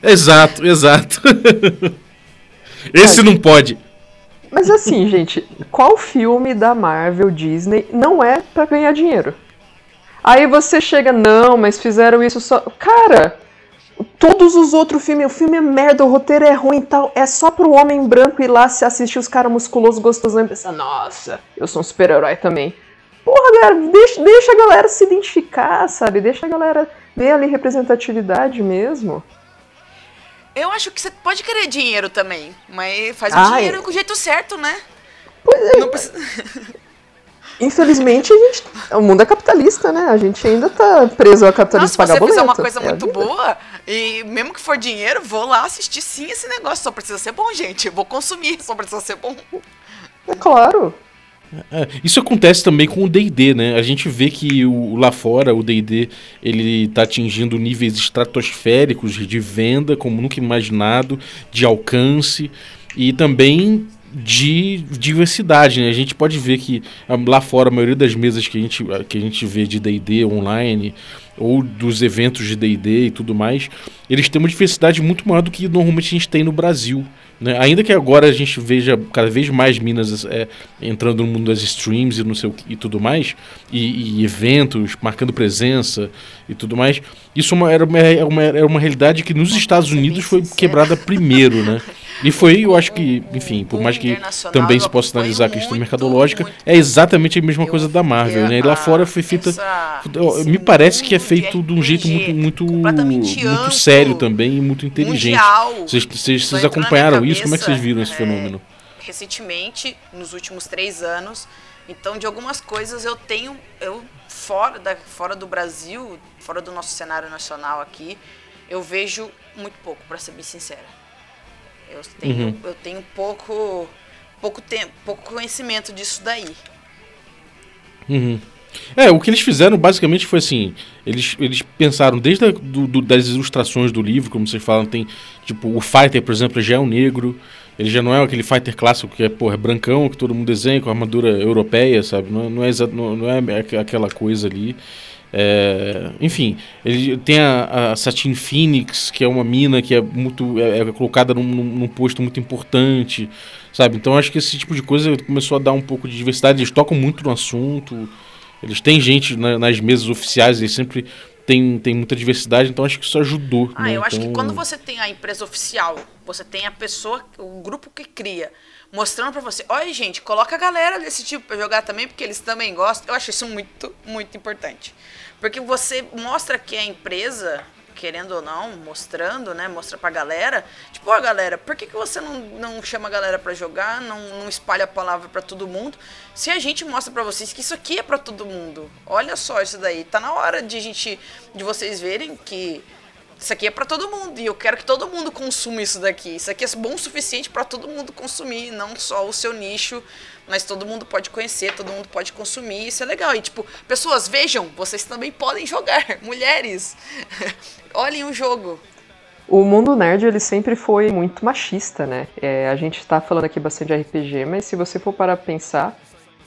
Exato, exato. Esse não pode.
Mas assim, gente, qual filme da Marvel, Disney, não é pra ganhar dinheiro? Aí você chega, não, mas fizeram isso só. Cara, todos os outros filmes, o filme é merda, o roteiro é ruim e tal, é só pro homem branco ir lá se assistir os caras musculosos gostosão e pensar, nossa, eu sou um super-herói também. Porra, galera, deixa, deixa a galera se identificar, sabe? Deixa a galera ver ali representatividade mesmo.
Eu acho que você pode querer dinheiro também, mas faz o
Ai.
dinheiro com o jeito certo, né?
Pois é,
Não precisa...
Infelizmente, a gente, o mundo é capitalista, né? A gente ainda tá preso ao capitalismo
se
pagar
você
boleto.
fizer uma coisa
É
muito boa, e mesmo que for dinheiro, vou lá assistir sim esse negócio. Só precisa ser bom, gente. Vou consumir, só precisa ser bom.
É claro.
É, isso acontece também com o D&D, né? A gente vê que o, lá fora o D&D ele tá atingindo níveis estratosféricos de venda, como nunca imaginado, de alcance e também de diversidade, né? A gente pode ver que ah, lá fora a maioria das mesas que a gente, que a gente vê de D&D online ou dos eventos de D&D e tudo mais, eles têm uma diversidade muito maior do que normalmente a gente tem no Brasil. Né? Ainda que agora a gente veja cada vez mais minas é, entrando no mundo das streams e, não sei o que- e tudo mais, e, e eventos, marcando presença e tudo mais, isso é uma- era, uma, era, uma, era uma realidade que nos Estados Unidos foi quebrada primeiro, né? E foi, eu acho que, enfim, por mais que também se possa analisar a questão mercadológica, é exatamente a mesma coisa da Marvel, né? E lá fora foi feita. me parece que é feito de um jeito muito, muito, muito sério também e muito inteligente. Vocês, vocês, vocês acompanharam isso? Como é que vocês viram esse
é,
fenômeno?
recentemente, nos últimos três anos. Então, de algumas coisas eu tenho, eu fora, da, fora do Brasil, fora do nosso cenário nacional aqui, eu vejo muito pouco, para ser bem sincera. Eu tenho,
Uhum.
eu tenho pouco, pouco tempo, pouco conhecimento disso daí.
Uhum. É, o que eles fizeram basicamente foi assim: eles, eles pensaram desde a, do, do- das ilustrações do livro, como vocês falam, tem tipo o Fighter, por exemplo, já é um negro. Ele já não é aquele Fighter clássico que é, porra, é brancão, que todo mundo desenha com armadura europeia, sabe? Não, é- não, é, não, não é aqu- aquela coisa ali. É, enfim, ele tem a, a Satine Phoenix, que é uma mina que é muito é, é colocada num, num- posto muito importante, sabe? Então acho que esse tipo de coisa começou a dar um pouco de diversidade. Eles tocam muito no assunto, eles têm gente na- nas mesas oficiais, eles sempre têm, têm muita diversidade, então acho que isso ajudou.
Ah,
né?
eu acho que
Então,
quando você tem a empresa oficial, você tem a pessoa, o grupo que cria, mostrando pra você, olha gente, coloca a galera desse tipo pra jogar também, porque eles também gostam. Eu acho isso muito, muito importante. Porque você mostra que a empresa, querendo ou não, mostrando, né, mostra pra galera, tipo, ó galera, por que, que você não, não chama a galera pra jogar, não, não espalha a palavra pra todo mundo, se a gente mostra pra vocês que isso aqui é pra todo mundo. Olha só isso daí, tá na hora de gente, de vocês verem que isso aqui é pra todo mundo e eu quero que todo mundo consuma isso daqui. Isso aqui é bom o suficiente pra todo mundo consumir, não só o seu nicho, mas todo mundo pode conhecer, todo mundo pode consumir. Isso é legal. E tipo, pessoas, vejam, vocês também podem jogar. Mulheres, olhem o jogo.
O mundo nerd ele sempre foi muito machista, né? É, a gente tá falando aqui bastante de RPG, mas se você for parar pra pensar,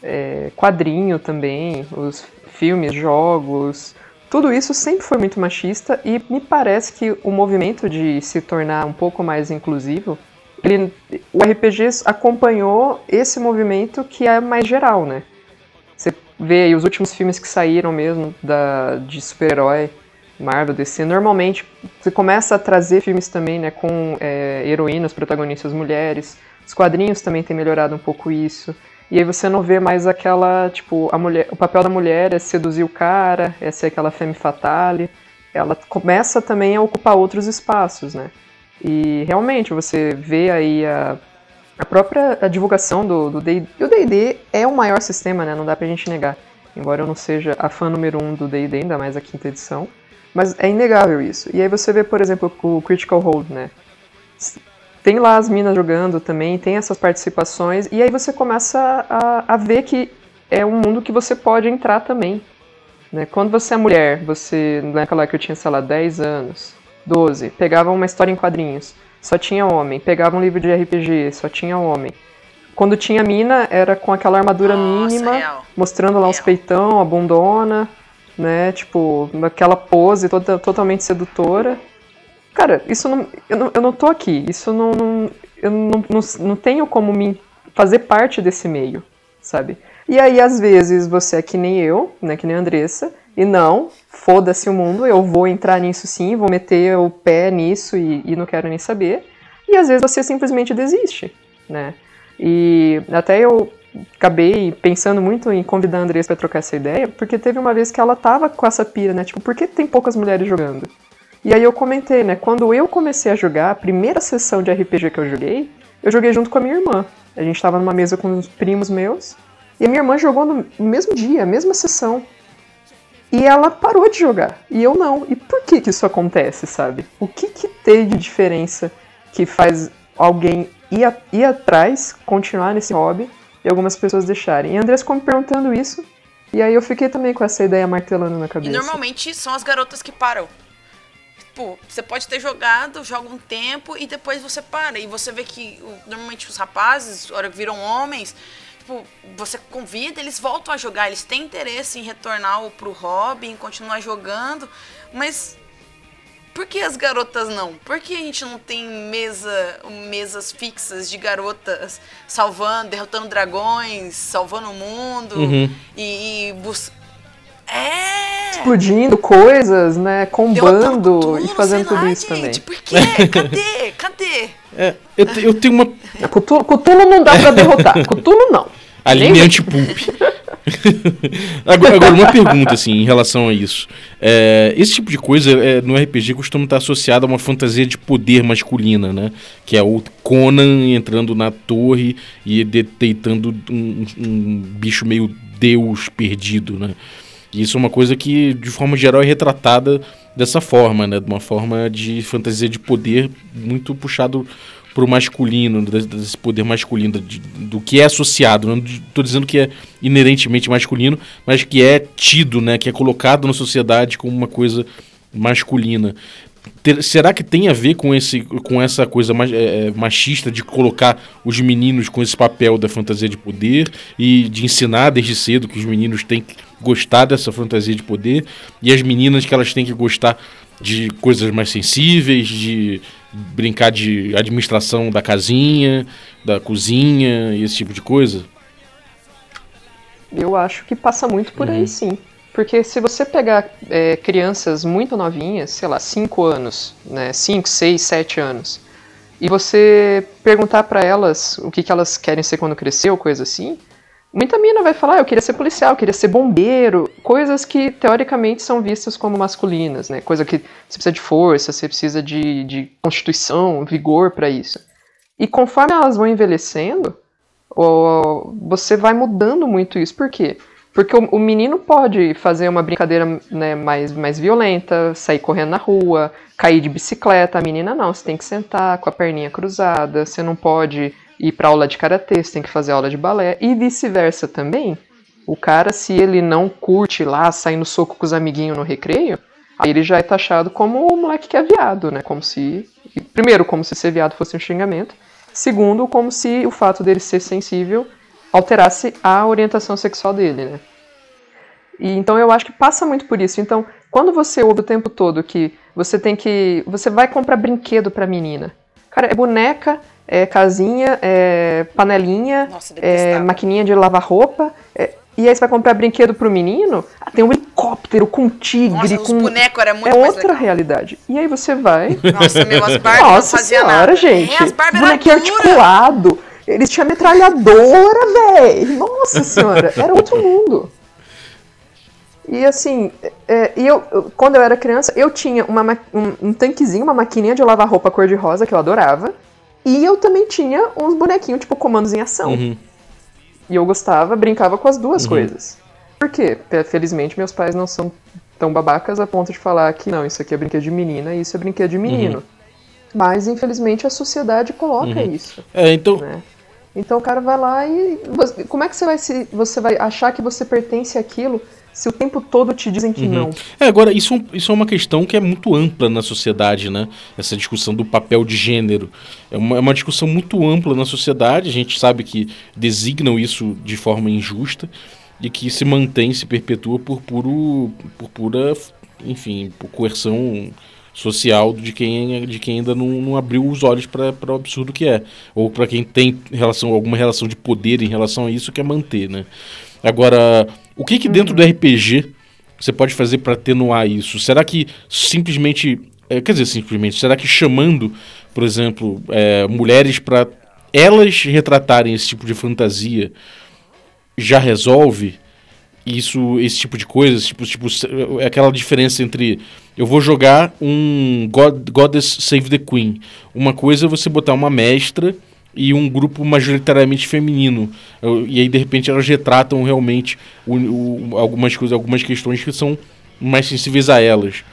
é, quadrinho também, os filmes, jogos, tudo isso sempre foi muito machista e me parece que o movimento de se tornar um pouco mais inclusivo, ele, o RPG acompanhou esse movimento que é mais geral, né? Você vê aí os últimos filmes que saíram mesmo da, de super-herói, Marvel, DC, normalmente você começa a trazer filmes também, né, com é, heroínas, protagonistas mulheres. Os quadrinhos também têm melhorado um pouco isso. E aí você não vê mais aquela, tipo, a mulher, o papel da mulher é seduzir o cara, é ser aquela femme fatale. Ela começa também a ocupar outros espaços, né? E realmente você vê aí a, a própria a divulgação do, do e o D&D é o maior sistema, né, não dá pra gente negar, embora eu não seja a fã número um do D&D, ainda mais a quinta edição, mas é inegável isso. E aí você vê, por exemplo, o Critical Role, né, tem lá as minas jogando também, tem essas participações, e aí você começa a, a ver que é um mundo que você pode entrar também. Né? Quando você é mulher, você, naquela que eu tinha, sei lá, 10 anos, 12, pegava uma história em quadrinhos, só tinha homem, pegava um livro de RPG, só tinha homem. Quando tinha mina, era com aquela armadura
Nossa,
mínima,
real.
mostrando lá os
Real.
peitão, a bundona, né? Tipo, aquela pose toda, totalmente sedutora. Cara, isso não. Eu não, eu não tô aqui. Isso não. não eu não, não, não tenho como me fazer parte desse meio, sabe? E aí, às vezes, você é que nem eu, né? Que nem a Andressa, e não, foda-se o mundo, eu vou entrar nisso sim, vou meter o pé nisso e, e não quero nem saber. E às vezes você simplesmente desiste, né? E até eu acabei pensando muito em convidar a Andressa pra trocar essa ideia, porque teve uma vez que ela tava com essa pira, né? Tipo, por que tem poucas mulheres jogando? E aí eu comentei, né? Quando eu comecei a jogar, a primeira sessão de RPG que eu joguei, eu joguei junto com a minha irmã. A gente tava numa mesa com uns primos meus, e a minha irmã jogou no mesmo dia, mesma sessão. E ela parou de jogar, e eu não. E por que que isso acontece, sabe? O que que tem de diferença que faz alguém ir, a- ir atrás, continuar nesse hobby, e algumas pessoas deixarem? E a Andressa ficou me perguntando isso, e aí eu fiquei também com essa ideia martelando na
E
cabeça.
normalmente são as garotas que param. Tipo, você pode ter jogado, joga um tempo e depois você para. E você vê que normalmente os rapazes, hora que viram homens, tipo, você convida, eles voltam a jogar, eles têm interesse em retornar o- pro hobby, em continuar jogando, mas por que as garotas não? Por que a gente não tem mesa, mesas fixas de garotas salvando, derrotando dragões, salvando o mundo
Uhum.
e, e bus... É!
explodindo coisas, né? Combando
Cthulhu,
e fazendo tudo
lá,
isso
gente,
também.
Por quê? Cadê? Cadê?
É, eu, te- eu tenho uma.
Cthulhu não dá pra derrotar. Cthulhu não.
Aline
Nem-
antipulp. agora, agora, uma pergunta, assim, em relação a isso. É, esse tipo de coisa é, no RPG costuma estar associado a uma fantasia de poder masculina, né? Que é o Conan entrando na torre e de- deitando um, um bicho meio deus perdido, né? E isso é uma coisa que, de forma geral, é retratada dessa forma, né? De uma forma de fantasia de poder muito puxado pro masculino, desse- poder masculino, do que é associado. Não estou dizendo que é inerentemente masculino, mas que é tido, né? Que é colocado na sociedade como uma coisa masculina. Ter- será que tem a ver com, esse, com essa coisa é, é, machista de colocar os meninos com esse papel da fantasia de poder e de ensinar desde cedo que os meninos têm que gostar dessa fantasia de poder e as meninas que elas têm que gostar de coisas mais sensíveis, de brincar de administração da casinha, da cozinha e esse tipo de coisa?
Eu acho que passa muito por aí, sim. Porque se você pegar é, crianças muito novinhas, sei lá, 5 anos, né, 5, 6, 7 anos, e você perguntar pra elas o que, que elas querem ser quando crescer ou coisa assim, muita mina vai falar, "Ah, eu queria ser policial, eu queria ser bombeiro, coisas que teoricamente são vistas como masculinas, né, coisa que você precisa de força, você precisa de, de constituição, vigor pra isso. E conforme elas vão envelhecendo, você vai mudando muito isso. Por quê? Porque o menino pode fazer uma brincadeira né, mais, mais violenta, sair correndo na rua, cair de bicicleta. A menina não, você tem que sentar com a perninha cruzada, você não pode ir para aula de karatê, você tem que fazer aula de balé, e vice-versa também. O cara, se ele não curte lá, sair no soco com os amiguinhos no recreio, aí ele já é taxado como o moleque que é viado, né? Como se. Primeiro, como se ser viado fosse um xingamento. Segundo, como se o fato dele ser sensível alterasse a orientação sexual dele, né? E então eu acho que passa muito por isso. Então, quando você ouve o tempo todo que você tem que. Você vai comprar brinquedo pra menina. Cara, é boneca, é casinha, é panelinha,
Nossa,
é maquininha de lavar roupa. é- e aí você vai comprar brinquedo pro menino, ah, tem um helicóptero com tigre,
Nossa, os
com.
bonecos era muito
é outra
legal.
realidade. E aí você vai.
Nossa, meu, as Barbie
Nossa senhora,
nada.
gente.
É, as Barbie
Bonequinho articulado. Eles tinham metralhadora, velho. Nossa senhora, era outro mundo. E assim, é, e eu, quando eu era criança, eu tinha uma, ma- um, um tanquezinho, uma maquininha de lavar roupa cor-de-rosa que eu adorava. E eu também tinha uns bonequinhos, tipo, comandos em ação.
Uhum.
E eu gostava, brincava com as duas coisas. Por quê? Felizmente, meus pais não são tão babacas a ponto de falar que não, isso aqui é brinquedo de menina e isso é brinquedo de menino. Mas, infelizmente, a sociedade coloca isso,
É, então,
né? Então o cara vai lá e. como é que você vai se. Você vai achar que você pertence àquilo se o tempo todo te dizem que não?
É, agora, isso, é isso é uma questão que é muito ampla na sociedade, né? Essa discussão do papel de gênero. É uma, é uma discussão muito ampla na sociedade, a gente sabe que designam isso de forma injusta e que se mantém, se perpetua por, puro, por pura, enfim, por coerção social de quem, de quem ainda não, não abriu os olhos para o absurdo que é. Ou para quem tem relação, alguma relação de poder em relação a isso, quer manter, né? Agora, o que que dentro do RPG você pode fazer para atenuar isso? Será que simplesmente, é, quer dizer, simplesmente, será que chamando, por exemplo, é, mulheres para elas retratarem esse tipo de fantasia já resolve isso, esse tipo de coisa? Tipo, tipo, se- é aquela diferença entre eu vou jogar um God, Goddess Save the Queen. Uma coisa é você botar uma mestra e um grupo majoritariamente feminino. E aí, de repente, elas retratam realmente o- o- algumas coisas, algumas questões que são mais sensíveis a elas.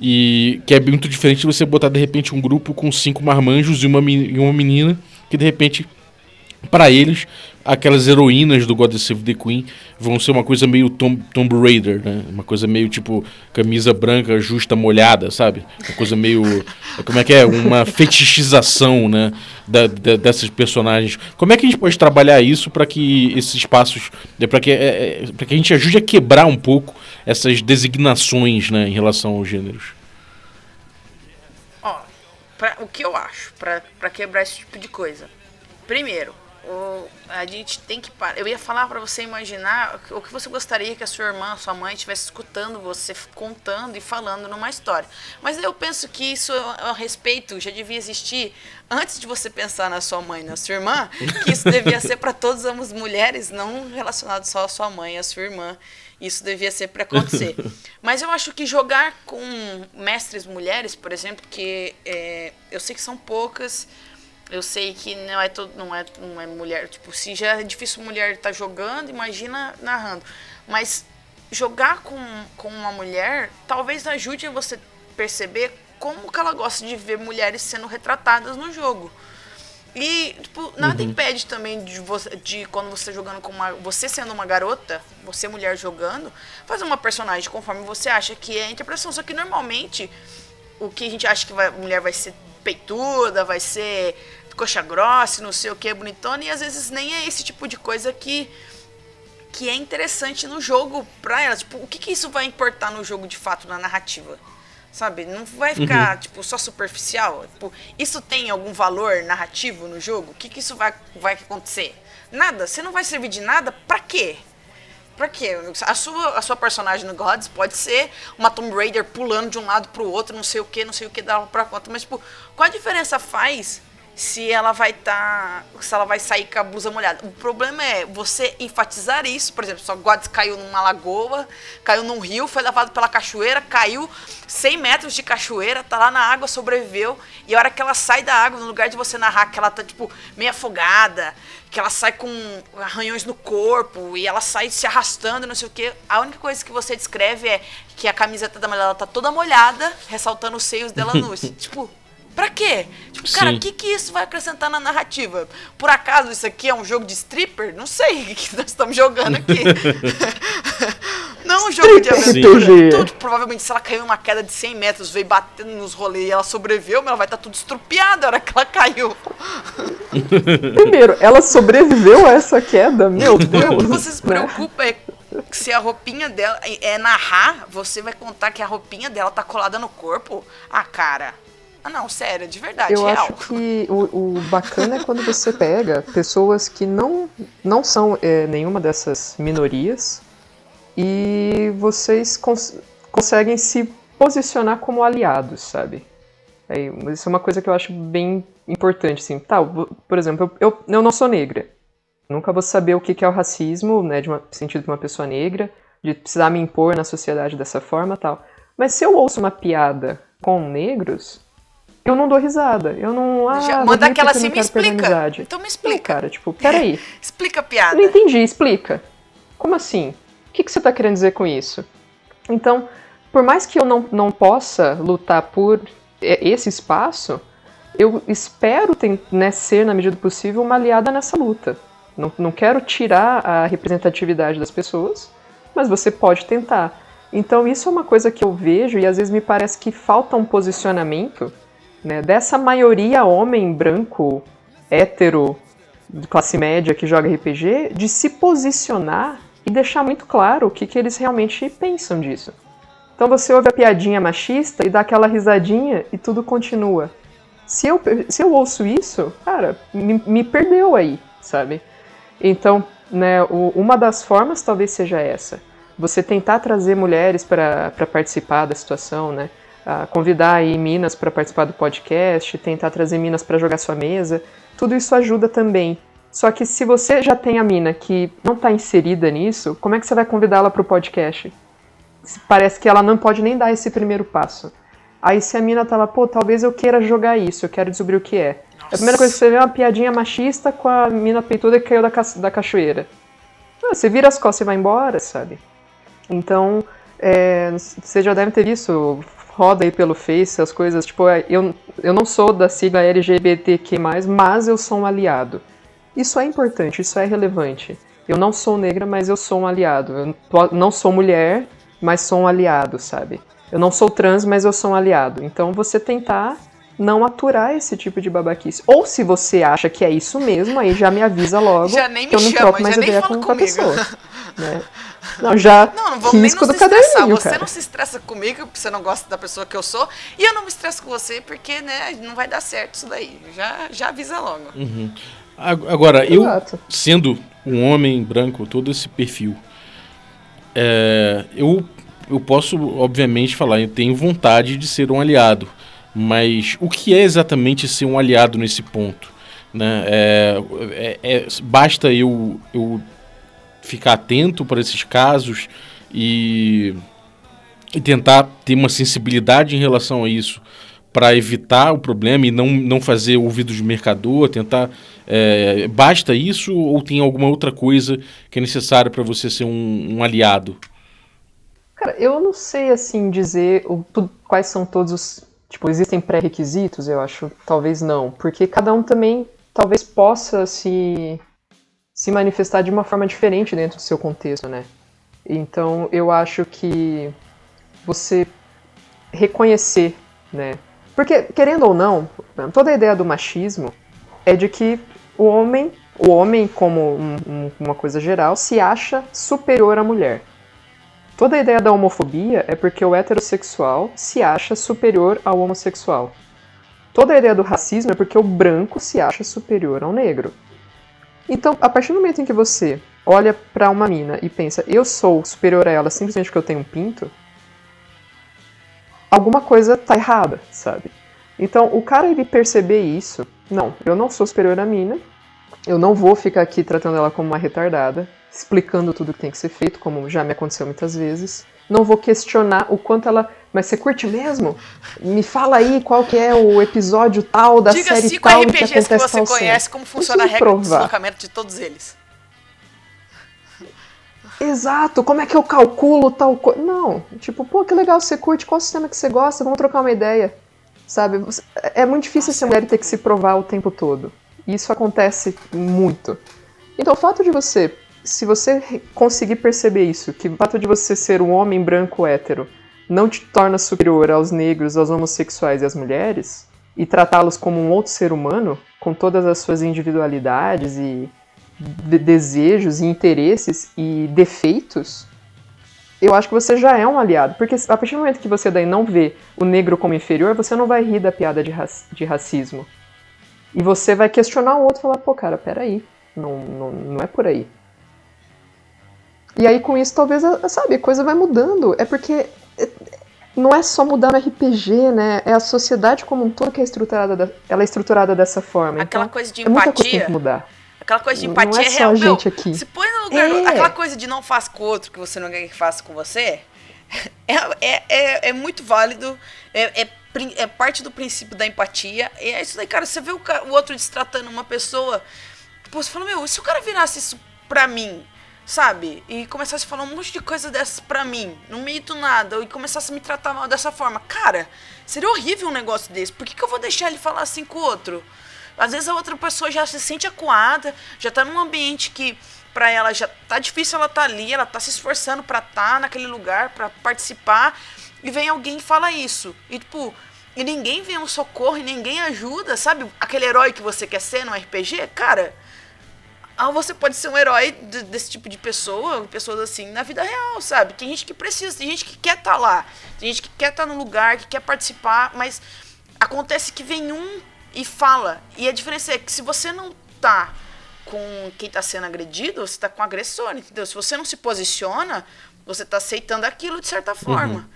E que é muito diferente de você botar, de repente, um grupo com cinco marmanjos e uma, e uma menina que, de repente, para eles, aquelas heroínas do God Save the Queen vão ser uma coisa meio Tom, Tomb Raider, né? Uma coisa meio tipo camisa branca justa molhada, sabe? Uma coisa meio. Como é que é? Uma fetichização, né? Da, da- dessas personagens. Como é que a gente pode trabalhar isso para que esses espaços. para que, é, é, que a gente ajude a quebrar um pouco essas designações, né? Em relação aos gêneros?
Pra- o que eu acho pra quebrar esse tipo de coisa? Primeiro, a gente tem que parar. Eu ia falar pra você imaginar o que- você gostaria que a sua irmã, sua mãe estivesse escutando você contando e falando numa história. Mas eu penso que isso a respeito já devia existir antes de você pensar na sua mãe, e na sua irmã, que isso devia ser pra todas as mulheres, não relacionado só à sua mãe e à sua irmã. Isso devia ser para acontecer. Mas eu acho que jogar com mestres mulheres, por exemplo, que é, eu sei que são poucas, eu sei que não é todo, não é, não é mulher, tipo, se já é difícil mulher estar jogando, imagina narrando. Mas jogar com, com uma mulher talvez ajude a você perceber como que ela gosta de ver mulheres sendo retratadas no jogo. E, tipo, nada impede também de, você, de quando você jogando com uma. Você sendo uma garota, você mulher jogando, fazer uma personagem conforme você acha que é a interpretação. Só que normalmente o que a gente acha que vai, a mulher vai ser peituda, vai ser coxa grossa, não sei o que, bonitona, e às vezes nem é esse tipo de coisa que que é interessante no jogo pra elas. Tipo, o que, que isso vai importar no jogo de fato, na narrativa? Sabe? Não vai ficar, tipo, só superficial. Tipo, isso tem algum valor narrativo no jogo? O que, que isso vai, vai acontecer? Nada. Você não vai servir de nada pra quê? Pra quê? A sua, a sua personagem no Gods pode ser uma Tomb Raider pulando de um lado pro outro, não sei o que, não sei o que, dá pra conta. Mas, tipo, qual a diferença faz se ela vai estar. se ela vai sair com a blusa molhada? O problema é você enfatizar isso. Por exemplo, sua Gods caiu numa lagoa, caiu num rio, foi levado pela cachoeira, caiu 100 metros de cachoeira, tá lá na água, sobreviveu. E a hora que ela sai da água, no lugar de você narrar que ela tá, tipo, meio afogada, que ela sai com arranhões no corpo e ela sai se arrastando, não sei o que. A única coisa que você descreve é que a camiseta da mulher ela tá toda molhada, ressaltando os seios dela nus. tipo, pra quê? Tipo, cara, o que, que isso vai acrescentar na narrativa? Por acaso isso aqui é um jogo de stripper? Não sei o que, nós estamos jogando aqui. Não um jogo de aventura. Tudo, provavelmente, se ela caiu numa queda de 100 metros, veio batendo nos rolês e ela sobreviveu, mas ela vai estar tudo estrupiada a hora que ela caiu.
Primeiro, ela sobreviveu a essa queda? Meu
O que
Deus!
você se
né?
preocupa é que se a roupinha dela é é narrar, você vai contar que a roupinha dela tá colada no corpo. Ah, cara. Ah, não, sério, de verdade,
Eu
real.
acho que o, o bacana é quando você pega pessoas que não, não são é, nenhuma dessas minorias e vocês cons- conseguem se posicionar como aliados, sabe? É, isso é uma coisa que eu acho bem importante, assim. Tá, por exemplo, eu, eu, eu não sou negra. Nunca vou saber o que que é o racismo, né, de uma, sentido de uma pessoa negra, de precisar me impor na sociedade dessa forma tal. Mas se eu ouço uma piada com negros, eu não dou risada. Eu não. Ah,
Já manda aquela assim, me explica. Então me
Não,
explica.
cara, tipo, peraí.
Explica a piada.
Não entendi, explica. Como assim? O que, que você está querendo dizer com isso? Então, por mais que eu não, não possa lutar por e- esse espaço, eu espero né, ser, na medida do possível, uma aliada nessa luta. Não, não quero tirar a representatividade das pessoas, mas você pode tentar. Então, isso é uma coisa que eu vejo e às vezes me parece que falta um posicionamento né, dessa maioria homem branco, hétero, de classe média que joga RPG, de se posicionar e deixar muito claro o que, que eles realmente pensam disso. Então você ouve a piadinha machista e dá aquela risadinha e tudo continua. Se eu, se eu ouço isso, cara, me, me perdeu aí, sabe? Então, né, o- uma das formas talvez seja essa. Você tentar trazer mulheres para participar da situação, né? Convidar aí minas para participar do podcast, tentar trazer minas para jogar sua mesa, tudo isso ajuda também. Só que se você já tem a mina que não está inserida nisso, como é que você vai convidá-la para o podcast? Parece que ela não pode nem dar esse primeiro passo. Aí se a mina tá lá, pô, talvez eu queira jogar isso, eu quero descobrir o que é. A primeira coisa que você vê é uma piadinha machista com a mina peituda que caiu da, ca- da cachoeira. Ah, você vira as costas e vai embora, sabe? Então, é, você já deve ter visto, roda aí pelo Face as coisas, tipo, é, eu, eu não sou da sigla LGBTQ+, mas eu sou um aliado. Isso é importante, isso é relevante. Eu não sou negra, mas eu sou um aliado. Eu não sou mulher, mas sou um aliado, sabe? Eu não sou trans, mas eu sou um aliado. Então você tentar não aturar esse tipo de babaquice. Ou se você acha que é isso mesmo, aí já me avisa logo
Já nem me
que eu não
chama,
troco mais
já nem
ideia com,
comigo.
pessoa. né? Não, já
Não, não vamos nem nos
do
estressar.
caderninho,
Você
cara.
não se estressa comigo, porque você não gosta da pessoa que eu sou. E eu não me estresso com você, porque, né, não vai dar certo isso daí. Já, já avisa logo.
Ag- Agora, eu,
Exato.
sendo um homem branco, todo esse perfil, é, eu, eu posso, obviamente, falar, eu tenho vontade de ser um aliado. Mas o que é exatamente ser um aliado nesse ponto? Né? É, é- é- basta eu, eu ficar atento para esses casos e, e tentar ter uma sensibilidade em relação a isso para evitar o problema e não, não fazer ouvido de mercador, tentar. é, basta isso ou tem alguma outra coisa que é necessária para você ser um, um aliado?
Cara, eu não sei assim dizer o- quais são todos os. Tipo, existem pré-requisitos, eu acho, talvez não. Porque cada um também talvez possa se, se manifestar de uma forma diferente dentro do seu contexto, né? Então eu acho que você reconhecer, né? Porque, querendo ou não, toda a ideia do machismo é de que o homem, o homem como um- um- uma coisa geral, se acha superior à mulher. Toda a ideia da homofobia é porque o heterossexual se acha superior ao homossexual. Toda a ideia do racismo é porque o branco se acha superior ao negro. Então, a partir do momento em que você olha pra uma mina e pensa, eu sou superior a ela simplesmente porque eu tenho um pinto, alguma coisa tá errada, sabe? Então, o cara ele perceber isso, não, eu não sou superior à mina, eu não vou ficar aqui tratando ela como uma retardada, explicando tudo que tem que ser feito, como já me aconteceu muitas vezes. Não vou questionar o quanto ela. Mas você curte mesmo? Me fala aí qual que é o episódio tal da
Diga
série
cinco
tal que
RPGs que
acontece
você conhece, como funciona a regra de
provar.
deslocamento de todos eles.
Exato, como é que eu calculo tal coisa? Não, tipo, pô, que legal, você curte, qual sistema que você gosta, vamos trocar uma ideia. Sabe? Você- É muito difícil essa mulher ter que se provar o tempo todo. E isso acontece muito. Então, o fato de você, se você conseguir perceber isso, que o fato de você ser um homem branco hétero não te torna superior aos negros, aos homossexuais e às mulheres, e tratá-los como um outro ser humano, com todas as suas individualidades e de- desejos e interesses e defeitos, eu acho que você já é um aliado. Porque a partir do momento que você daí não vê o negro como inferior, você não vai rir da piada de, raci- de racismo. E você vai questionar o outro e falar, pô, cara, peraí, não, não, não é por aí. E aí com isso talvez, sabe, a coisa vai mudando. É porque não é só mudar no RPG, né? É a sociedade como um todo que é estruturada, da- ela é estruturada dessa forma.
Aquela
então,
coisa de
é muita coisa que tem
empatia.
que mudar.
Aquela coisa de
Não
empatia
é
é
só
real.
a
Meu,
gente aqui.
se põe no lugar.
É.
Aquela coisa de não faz com o outro que você não quer que faça com você. É, é, é, é muito válido. É, é é parte do princípio da empatia. E é isso daí, cara. Você vê o, o outro destratando uma pessoa. Pô, você fala, meu, se o cara virasse isso pra mim? Sabe? E começasse a falar um monte de coisa dessas pra mim, no meio do nada, e começasse a me tratar mal dessa forma. Cara, seria horrível um negócio desse. Por que, que eu vou deixar ele falar assim com o outro? Às vezes a outra pessoa já se sente acuada, já tá num ambiente que pra ela já tá difícil ela tá ali, ela tá se esforçando pra tá naquele lugar, pra participar, e vem alguém e fala isso. E tipo, e ninguém vem um socorro e ninguém ajuda, sabe? Aquele herói que você quer ser no RPG, cara. Ah, você pode ser um herói de- desse tipo de pessoa, pessoas assim, na vida real, sabe? Tem gente que precisa, tem gente que quer estar lá, tem gente que quer estar no lugar, que quer participar, mas acontece que vem um e fala. E a diferença é que se você não tá com quem tá sendo agredido, você tá com o agressor, entendeu? Se você não se posiciona, você tá aceitando aquilo de certa forma.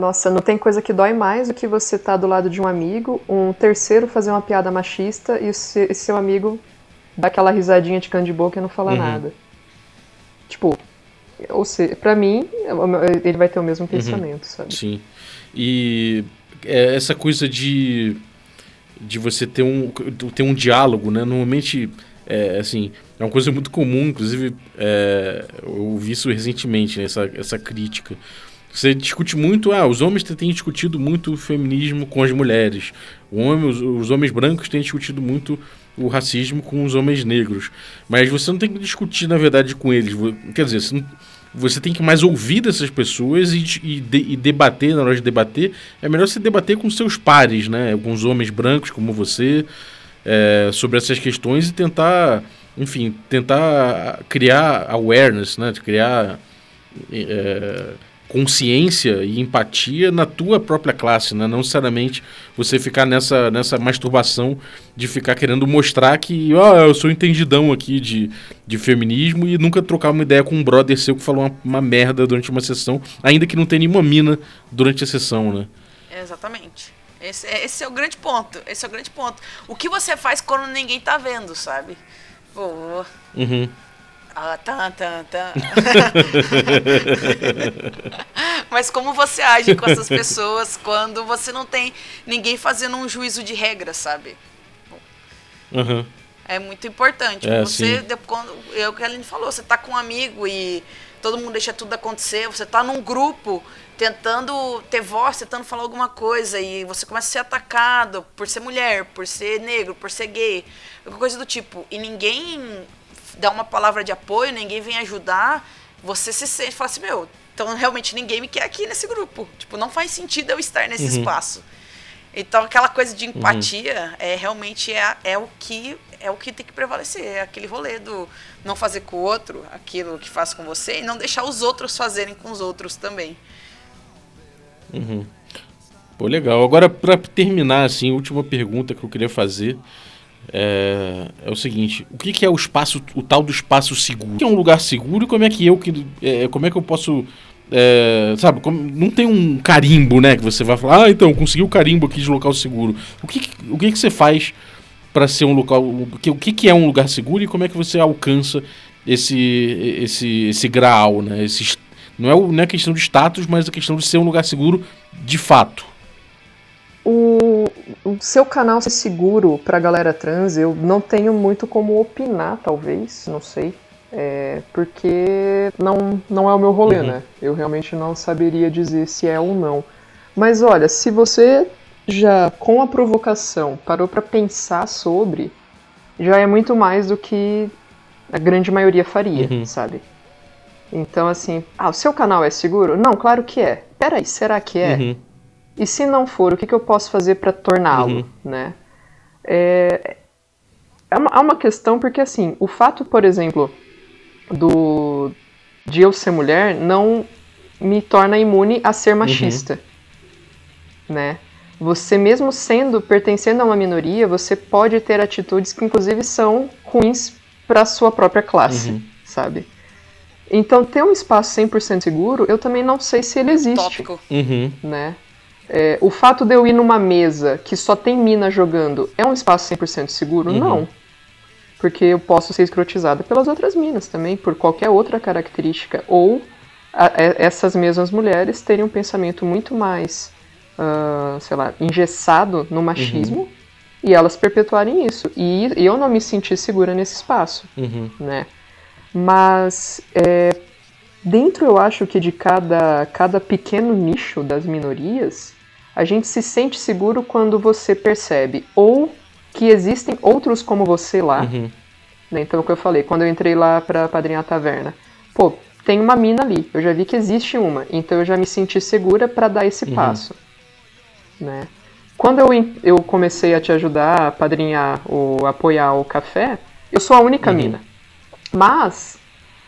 Nossa, não tem coisa que dói mais do que você tá do lado de um amigo, um terceiro fazer uma piada machista e o se- e seu amigo dar aquela risadinha de canto de boca e não falar
Uhum.
nada. Tipo, ou seja, pra mim, ele vai ter o mesmo pensamento, sabe?
Sim. E é, essa coisa de, de você ter um, ter um diálogo, né? Normalmente, é, assim, é uma coisa muito comum, inclusive, é, eu ouvi isso recentemente, né, essa, essa crítica. Você discute muito, ah, os homens têm discutido muito o feminismo com as mulheres. Homem, os, os homens brancos têm discutido muito o racismo com os homens negros. Mas você não tem que discutir, na verdade, com eles. Quer dizer, você, não- você tem que mais ouvir dessas pessoas e, e de- e debater, na hora de debater. É melhor você debater com seus pares, né? Com os homens brancos como você, é, sobre essas questões e tentar, enfim, tentar criar awareness, né? Criar é, consciência e empatia na tua própria classe, né? Não necessariamente você ficar nessa, nessa masturbação de ficar querendo mostrar que, ó, eu sou entendidão aqui de, de feminismo e nunca trocar uma ideia com um brother seu que falou uma, uma merda durante uma sessão, ainda que não tenha nenhuma mina durante a sessão, né?
Exatamente. Esse, é- esse é o grande ponto. Esse é o grande ponto. O que você faz quando ninguém tá vendo, sabe? Pô.
Uhum.
Ah, tá, tá, tá. Mas como você age com essas pessoas quando você não tem ninguém fazendo um juízo de regra, sabe?
Uhum.
É muito importante.
É,
você,
sim.
quando, é o que a Aline falou, você tá com um amigo e todo mundo deixa tudo acontecer, você tá num grupo tentando ter voz, tentando falar alguma coisa e você começa a ser atacado por ser mulher, por ser negro, por ser gay, alguma coisa do tipo, e ninguém dá uma palavra de apoio, ninguém vem ajudar, você se sente, fala assim, meu, então realmente ninguém me quer aqui nesse grupo. Tipo, não faz sentido eu estar nesse espaço. Então aquela coisa de empatia é realmente é, é o que é o que tem que prevalecer, é aquele rolê do não fazer com o outro aquilo que faz com você e não deixar os outros fazerem com os outros também.
Pô, legal. Agora, pra terminar, assim, última pergunta que eu queria fazer é, é o seguinte: o que, que é o espaço, o tal do espaço seguro? O que é um lugar seguro como é que eu que é, como é que eu posso é, sabe, como- não tem um carimbo, né? Que você vai falar, ah, então, consegui o carimbo aqui de local seguro. O que, o que, que você faz para ser um local. O que, o que, que é um lugar seguro e como é que você alcança esse, esse, esse grau, né? Esse, não, é não é questão de status, mas a questão de ser um lugar seguro de fato.
O, o seu canal ser seguro pra galera trans, eu não tenho muito como opinar, talvez, não sei. É, porque não, não é o meu rolê,
Uhum.
né? Eu realmente não saberia dizer se é ou não. Mas olha, se você já, com a provocação, parou pra pensar sobre, já é muito mais do que a grande maioria faria,
Uhum.
sabe? Então, assim, ah, o seu canal é seguro? Não, claro que é. Peraí, será que é?
Uhum.
E se não for, o que, que eu posso fazer para torná-lo,
Uhum.
né? É, é uma, é uma questão porque, assim, o fato, por exemplo, do de eu ser mulher não me torna imune a ser machista, né? Você mesmo sendo, pertencendo a uma minoria, você pode ter atitudes que, inclusive, são ruins para sua própria classe,
Uhum.
sabe? Então, ter um espaço 100% seguro, eu também não sei se ele existe
Tópico.
Uhum.
né? É, o fato de eu ir numa mesa que só tem mina jogando é um espaço 100% seguro?
Uhum.
Não. Porque eu posso ser escrotizada pelas outras minas também, por qualquer outra característica. Ou a- e- essas mesmas mulheres terem um pensamento muito mais, ah, sei lá, engessado no machismo e elas perpetuarem isso. E eu não me senti segura nesse espaço,
Uhum.
né? Mas é, dentro, eu acho que de cada, cada pequeno nicho das minorias, a gente se sente seguro quando você percebe ou que existem outros como você lá,
Uhum.
né? Então, o que eu falei, quando eu entrei lá pra padrinhar a taverna, pô, tem uma mina ali, eu já vi que existe uma, então eu já me senti segura pra dar esse
Uhum.
passo, né? Quando eu, eu comecei a te ajudar a padrinhar ou apoiar o café, eu sou a única
Uhum.
mina. Mas,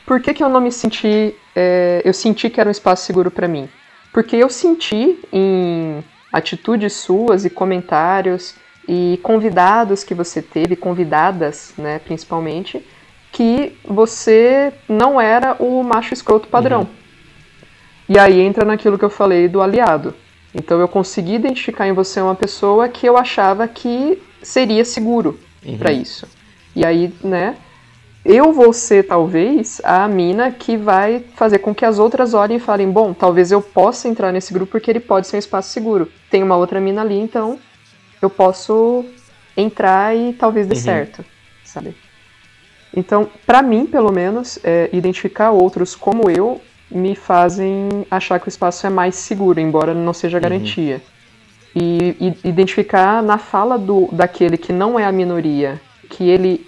por que que eu não me senti, é, eu senti que era um espaço seguro pra mim? Porque eu senti em atitudes suas e comentários e convidados que você teve, convidadas, né, principalmente, que você não era o macho escroto padrão. E aí entra naquilo que eu falei do aliado. Então eu consegui identificar em você uma pessoa que eu achava que seria seguro pra isso. E aí, né, eu vou ser talvez a mina que vai fazer com que as outras olhem e falem, bom, talvez eu possa entrar nesse grupo porque ele pode ser um espaço seguro. Tem uma outra mina ali, então eu posso entrar e talvez dê certo, sabe? Então, pra mim, pelo menos, é, identificar outros como eu me fazem achar que o espaço é mais seguro, embora não seja garantia. E, e identificar na fala do, daquele que não é a minoria, que ele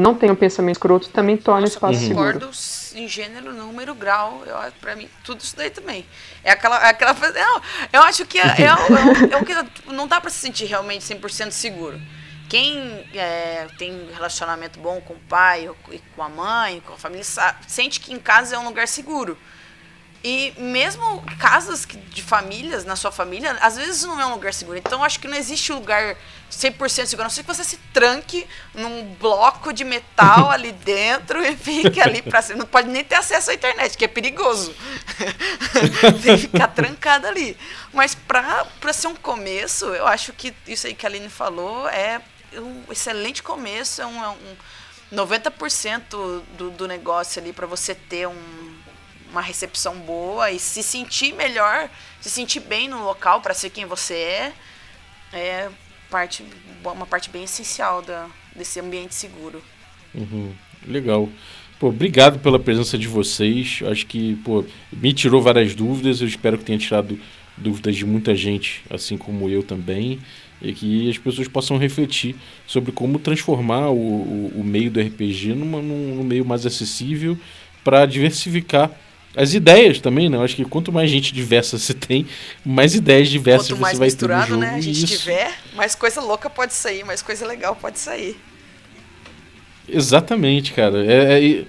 não tem um pensamento escroto, também torna o
Nossa,
espaço
eu
seguro.
concordo em gênero, número, grau. Eu, acho- pra mim, tudo isso daí também. É aquela. é aquela não, eu acho que é, é, o- é o- é o que. Não dá pra se sentir realmente 100% seguro. Quem é, tem um relacionamento bom com o pai, com- e com a mãe, com a família, sa- sente que em casa é um lugar seguro. E mesmo casas de famílias, na sua família, às vezes não é um lugar seguro. Então, acho que não existe lugar 100% seguro. A não ser que você se tranque num bloco de metal ali dentro e fique ali pra cima. Não pode nem ter acesso à internet, que é perigoso. Tem que ficar trancado ali. Mas pra ser um começo, eu acho que isso aí que a Aline falou é um excelente começo. É um, é um 90% do, do negócio ali para você ter um, uma recepção boa e se sentir melhor, se sentir bem no local para ser quem você é, é parte, uma parte bem essencial da, desse ambiente seguro.
Uhum, legal. Pô, obrigado pela presença de vocês. Acho que, pô, me tirou várias dúvidas. Eu espero que tenha tirado dúvidas de muita gente, assim como eu também. E que as pessoas possam refletir sobre como transformar o, o, o meio do RPG numa, num, num meio mais acessível para diversificar as ideias também, né? Eu acho que quanto mais gente diversa você tem, mais ideias diversas
Quanto
você
mais
vai ter no
misturado,
jogo.
né, a gente
isso-
tiver, mais coisa louca pode sair, mais coisa legal pode sair.
Exatamente, cara. É, é-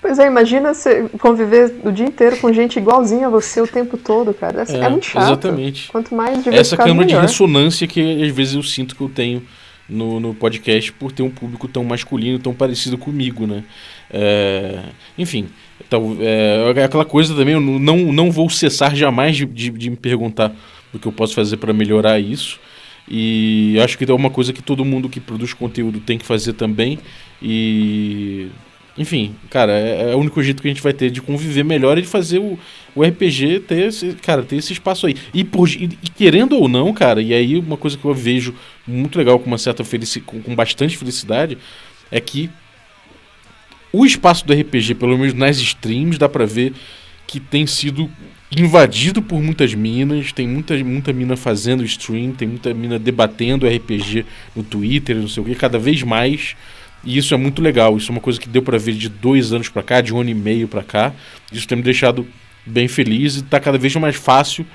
Pois é, imagina você conviver o dia inteiro com gente igualzinha a você o tempo todo, cara. É,
É,
é muito chato.
exatamente.
Quanto mais
essa câmara de
melhor.
ressonância que às vezes eu sinto que eu tenho no, no podcast por ter um público tão masculino, tão parecido comigo, né? É, enfim, então, é, é aquela coisa também, eu não, não vou cessar jamais de, de, de me perguntar o que eu posso fazer para melhorar isso. E acho que é uma coisa que todo mundo que produz conteúdo tem que fazer também. E. Enfim, cara, é, é o único jeito que a gente vai ter de conviver melhor e de fazer o, o RPG ter esse, cara, ter esse espaço aí. E, por, e, e querendo ou não, cara, e aí uma coisa que eu vejo muito legal, com uma certa felicidade, com, com bastante felicidade, é que o espaço do RPG, pelo menos nas streams, dá pra ver que tem sido invadido por muitas minas, tem muita, muita mina fazendo stream, tem muita mina debatendo RPG no Twitter, não sei o que, cada vez mais. E isso é muito legal. Isso é uma coisa que deu pra ver de dois anos pra cá, de um ano e meio pra cá. Isso tem me deixado bem feliz e tá cada vez mais fácil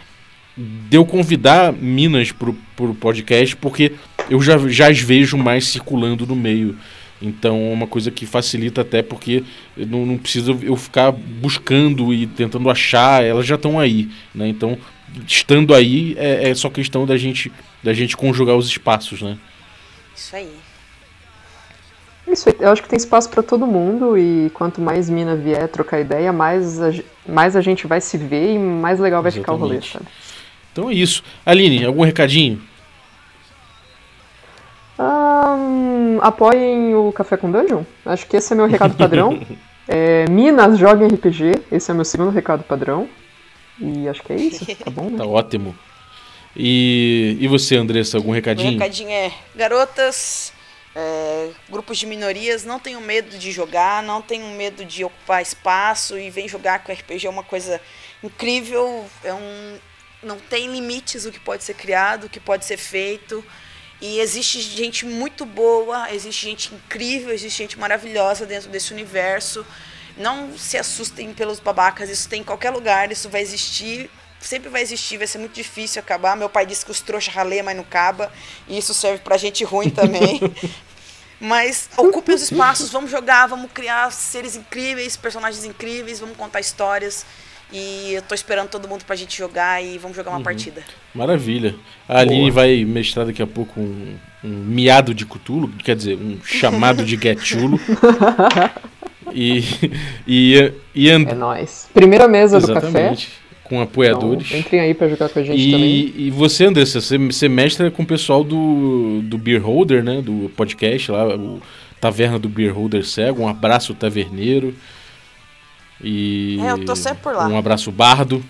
de eu convidar minas pro, pro podcast, porque eu já, já as vejo mais circulando no meio. Então é uma coisa que facilita até porque não, não precisa eu ficar buscando e tentando achar, elas já estão aí. Né? Então, estando aí, é, é só questão da gente, da gente conjugar os espaços. Né?
Isso aí.
Isso, aí, eu acho que tem espaço pra todo mundo e quanto mais mina vier trocar ideia, mais a, mais a gente vai se ver e mais legal vai ficar o rolê,
Exatamente.
sabe?
Então é isso. Aline, algum recadinho?
Ahn, apoiem o Café com Dungeon. Acho que esse é meu recado padrão. É, Minas, joguem RPG. Esse é o meu segundo recado padrão. E acho que é isso. Tá bom, né?
Tá ótimo. E, e você, Andressa, algum
Meu
recadinho?
recadinho é: garotas, é, grupos de minorias, não tenham medo de jogar, não tenham medo de ocupar espaço e vem jogar com RPG é uma coisa incrível. É um, não tem limites o que pode ser criado, o que pode ser feito. E existe gente muito boa, existe gente incrível, existe gente maravilhosa dentro desse universo. Não se assustem pelos babacas, isso tem em qualquer lugar, isso vai existir, sempre vai existir, vai ser muito difícil acabar. Meu pai disse que os trouxas raleiam, mas não acaba, e isso serve pra gente ruim também. Mas ocupem os espaços, vamos jogar, vamos criar seres incríveis, personagens incríveis, vamos contar histórias. E eu tô esperando todo mundo pra gente jogar e vamos jogar uma partida.
Maravilha. A Aline vai mestrar daqui a pouco um, um miado de Cthulhu, quer dizer, um chamado de Getulo. e, e, e and-
É nóis. Primeira mesa do café.
Exatamente. Com apoiadores.
Então, entrem aí pra jogar com a gente também.
E, e você, Andressa, você, você mestra com o pessoal do, do Beer Holder, né? Do podcast lá, o Taverna do Beer Holder Cego. Um abraço, taverneiro. E.
É, eu tô sempre por lá.
Um abraço, Bardo.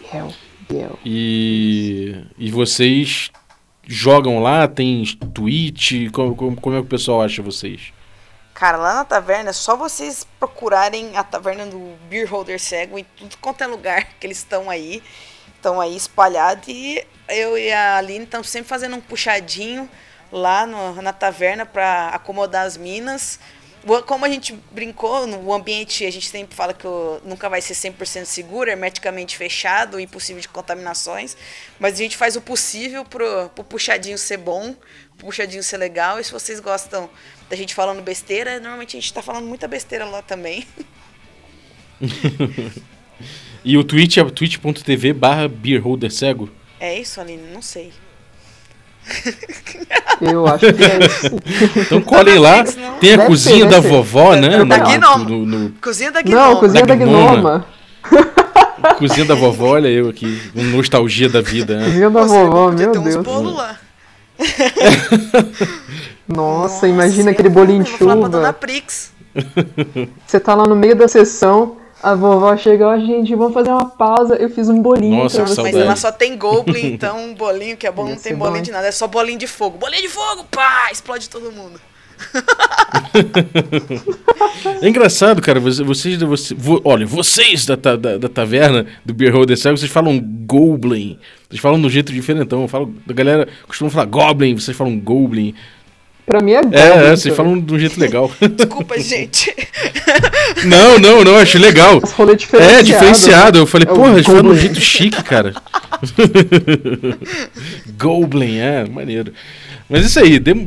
Biel, Biel.
E, e vocês jogam lá? Tem Twitch? Como, como, como é que o pessoal acha vocês?
Cara, lá na taverna é só vocês procurarem a taverna do Beer Holder Cego em tudo quanto é lugar que eles estão aí. Estão aí espalhados e eu e a Aline estamos sempre fazendo um puxadinho lá no- na taverna para acomodar as minas. Como a gente brincou, no ambiente a gente sempre fala que nunca vai ser 100% seguro, hermeticamente fechado, impossível de contaminações, mas a gente faz o possível pro, pro puxadinho ser bom, pro puxadinho ser legal, e se vocês gostam da gente falando besteira, normalmente a gente tá falando muita besteira lá também.
E o Twitch é twitch.tv barra beerholder cego?
É isso, Aline? Não sei.
Eu acho que é isso.
Então colhem lá.
Não.
Tem a
Deve
cozinha
ser,
da vovó, né?
Da
no-
Gnome.
no- no-
Cozinha da
Não,
Gnome.
cozinha
Da
da
Gnoma.
Gnoma.
Cozinha da vovó, olha eu aqui. Com nostalgia da vida, né?
Cozinha da
Você
vovó,
podia
meu
ter uns
Deus.
bolos lá.
Nossa, imagina
eu
aquele bolinho de
vou falar pra Dona
chuva.
Prix.
Você tá lá no meio da sessão, a vovó chega, ó, gente, vamos fazer uma pausa. Eu fiz um bolinho
Nossa,
pra você.
Mas ela só tem Goblin, então um bolinho que é bom não tem bolinho
bom,
de nada. É só bolinho de fogo. Bolinho de fogo, pá! Explode todo mundo.
É engraçado, cara. você- Vocês, você, vo- olha, vocês da, ta- da, da taverna do Beer Holder Cego, vocês falam Goblin. Vocês falam de um jeito diferentão. Eu falo, a galera costuma falar Goblin, vocês falam Goblin.
Pra mim é
É,
Goblin,
é, vocês
cara.
falam de um jeito legal.
Desculpa, gente.
não, não, não, acho legal.
Diferenciado.
É, diferenciado. Eu falei,
É
porra, eles falam de um jeito chique, cara. Goblin, é, maneiro. Mas isso aí, dem-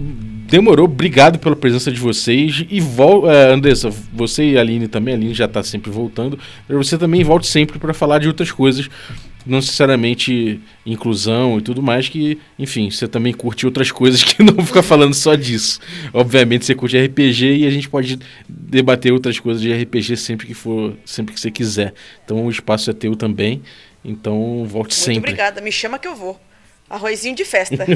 demorou. Obrigado pela presença de vocês. E vol é, Andressa, você e a Aline também, a Aline já tá sempre voltando. Você também volte sempre para falar de outras coisas. Não necessariamente inclusão e tudo mais, que, enfim, você também curte outras coisas que não fica falando só disso. Obviamente você curte RPG e a gente pode debater outras coisas de RPG sempre que for, sempre que você quiser. Então o espaço é teu também. Então volte
Muito
sempre.
obrigada. Me chama que eu vou. Arrozinho de festa.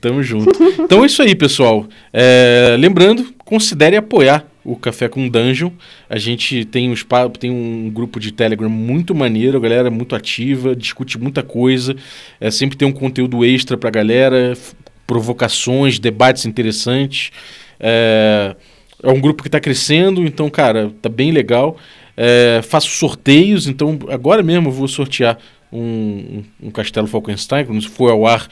Tamo junto. Então é isso aí, pessoal. É, lembrando, considere apoiar o Café com Dungeon. A gente tem um, tem um grupo de Telegram muito maneiro, a galera é muito ativa, discute muita coisa. É, sempre tem um conteúdo extra pra galera, f- provocações, debates interessantes. É, é um grupo que está crescendo, então, cara, tá bem legal. É, faço sorteios, então agora mesmo eu vou sortear um, um- um Castelo Falkenstein, quando for ao ar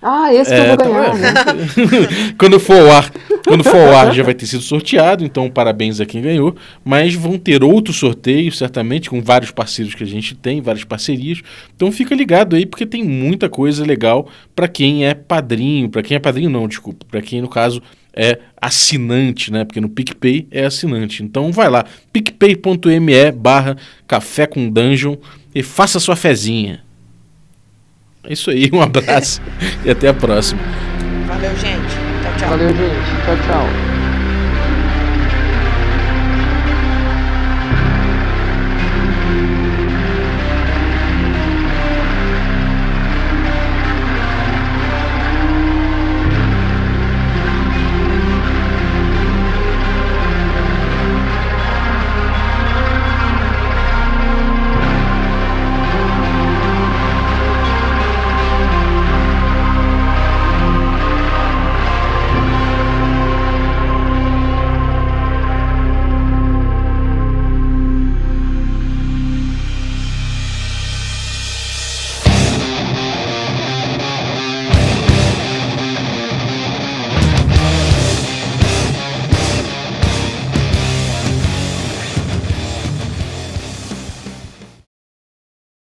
Ah, esse que
é,
eu vou
tá
ganhar,
vendo?
né?
quando for ao ar, quando for ao ar já vai ter sido sorteado, então parabéns a quem ganhou. Mas vão ter outros sorteios, certamente, com vários parceiros que a gente tem, várias parcerias. Então fica ligado aí, porque tem muita coisa legal para quem é padrinho, para quem é padrinho não, desculpa, para quem no caso é assinante, né? Porque no PicPay é assinante. Então vai lá, picpay.me barra café com dungeon e faça sua fezinha. É isso aí, um abraço e até a próxima.
Valeu, gente. Tchau, tchau.
Valeu, gente. Tchau, tchau.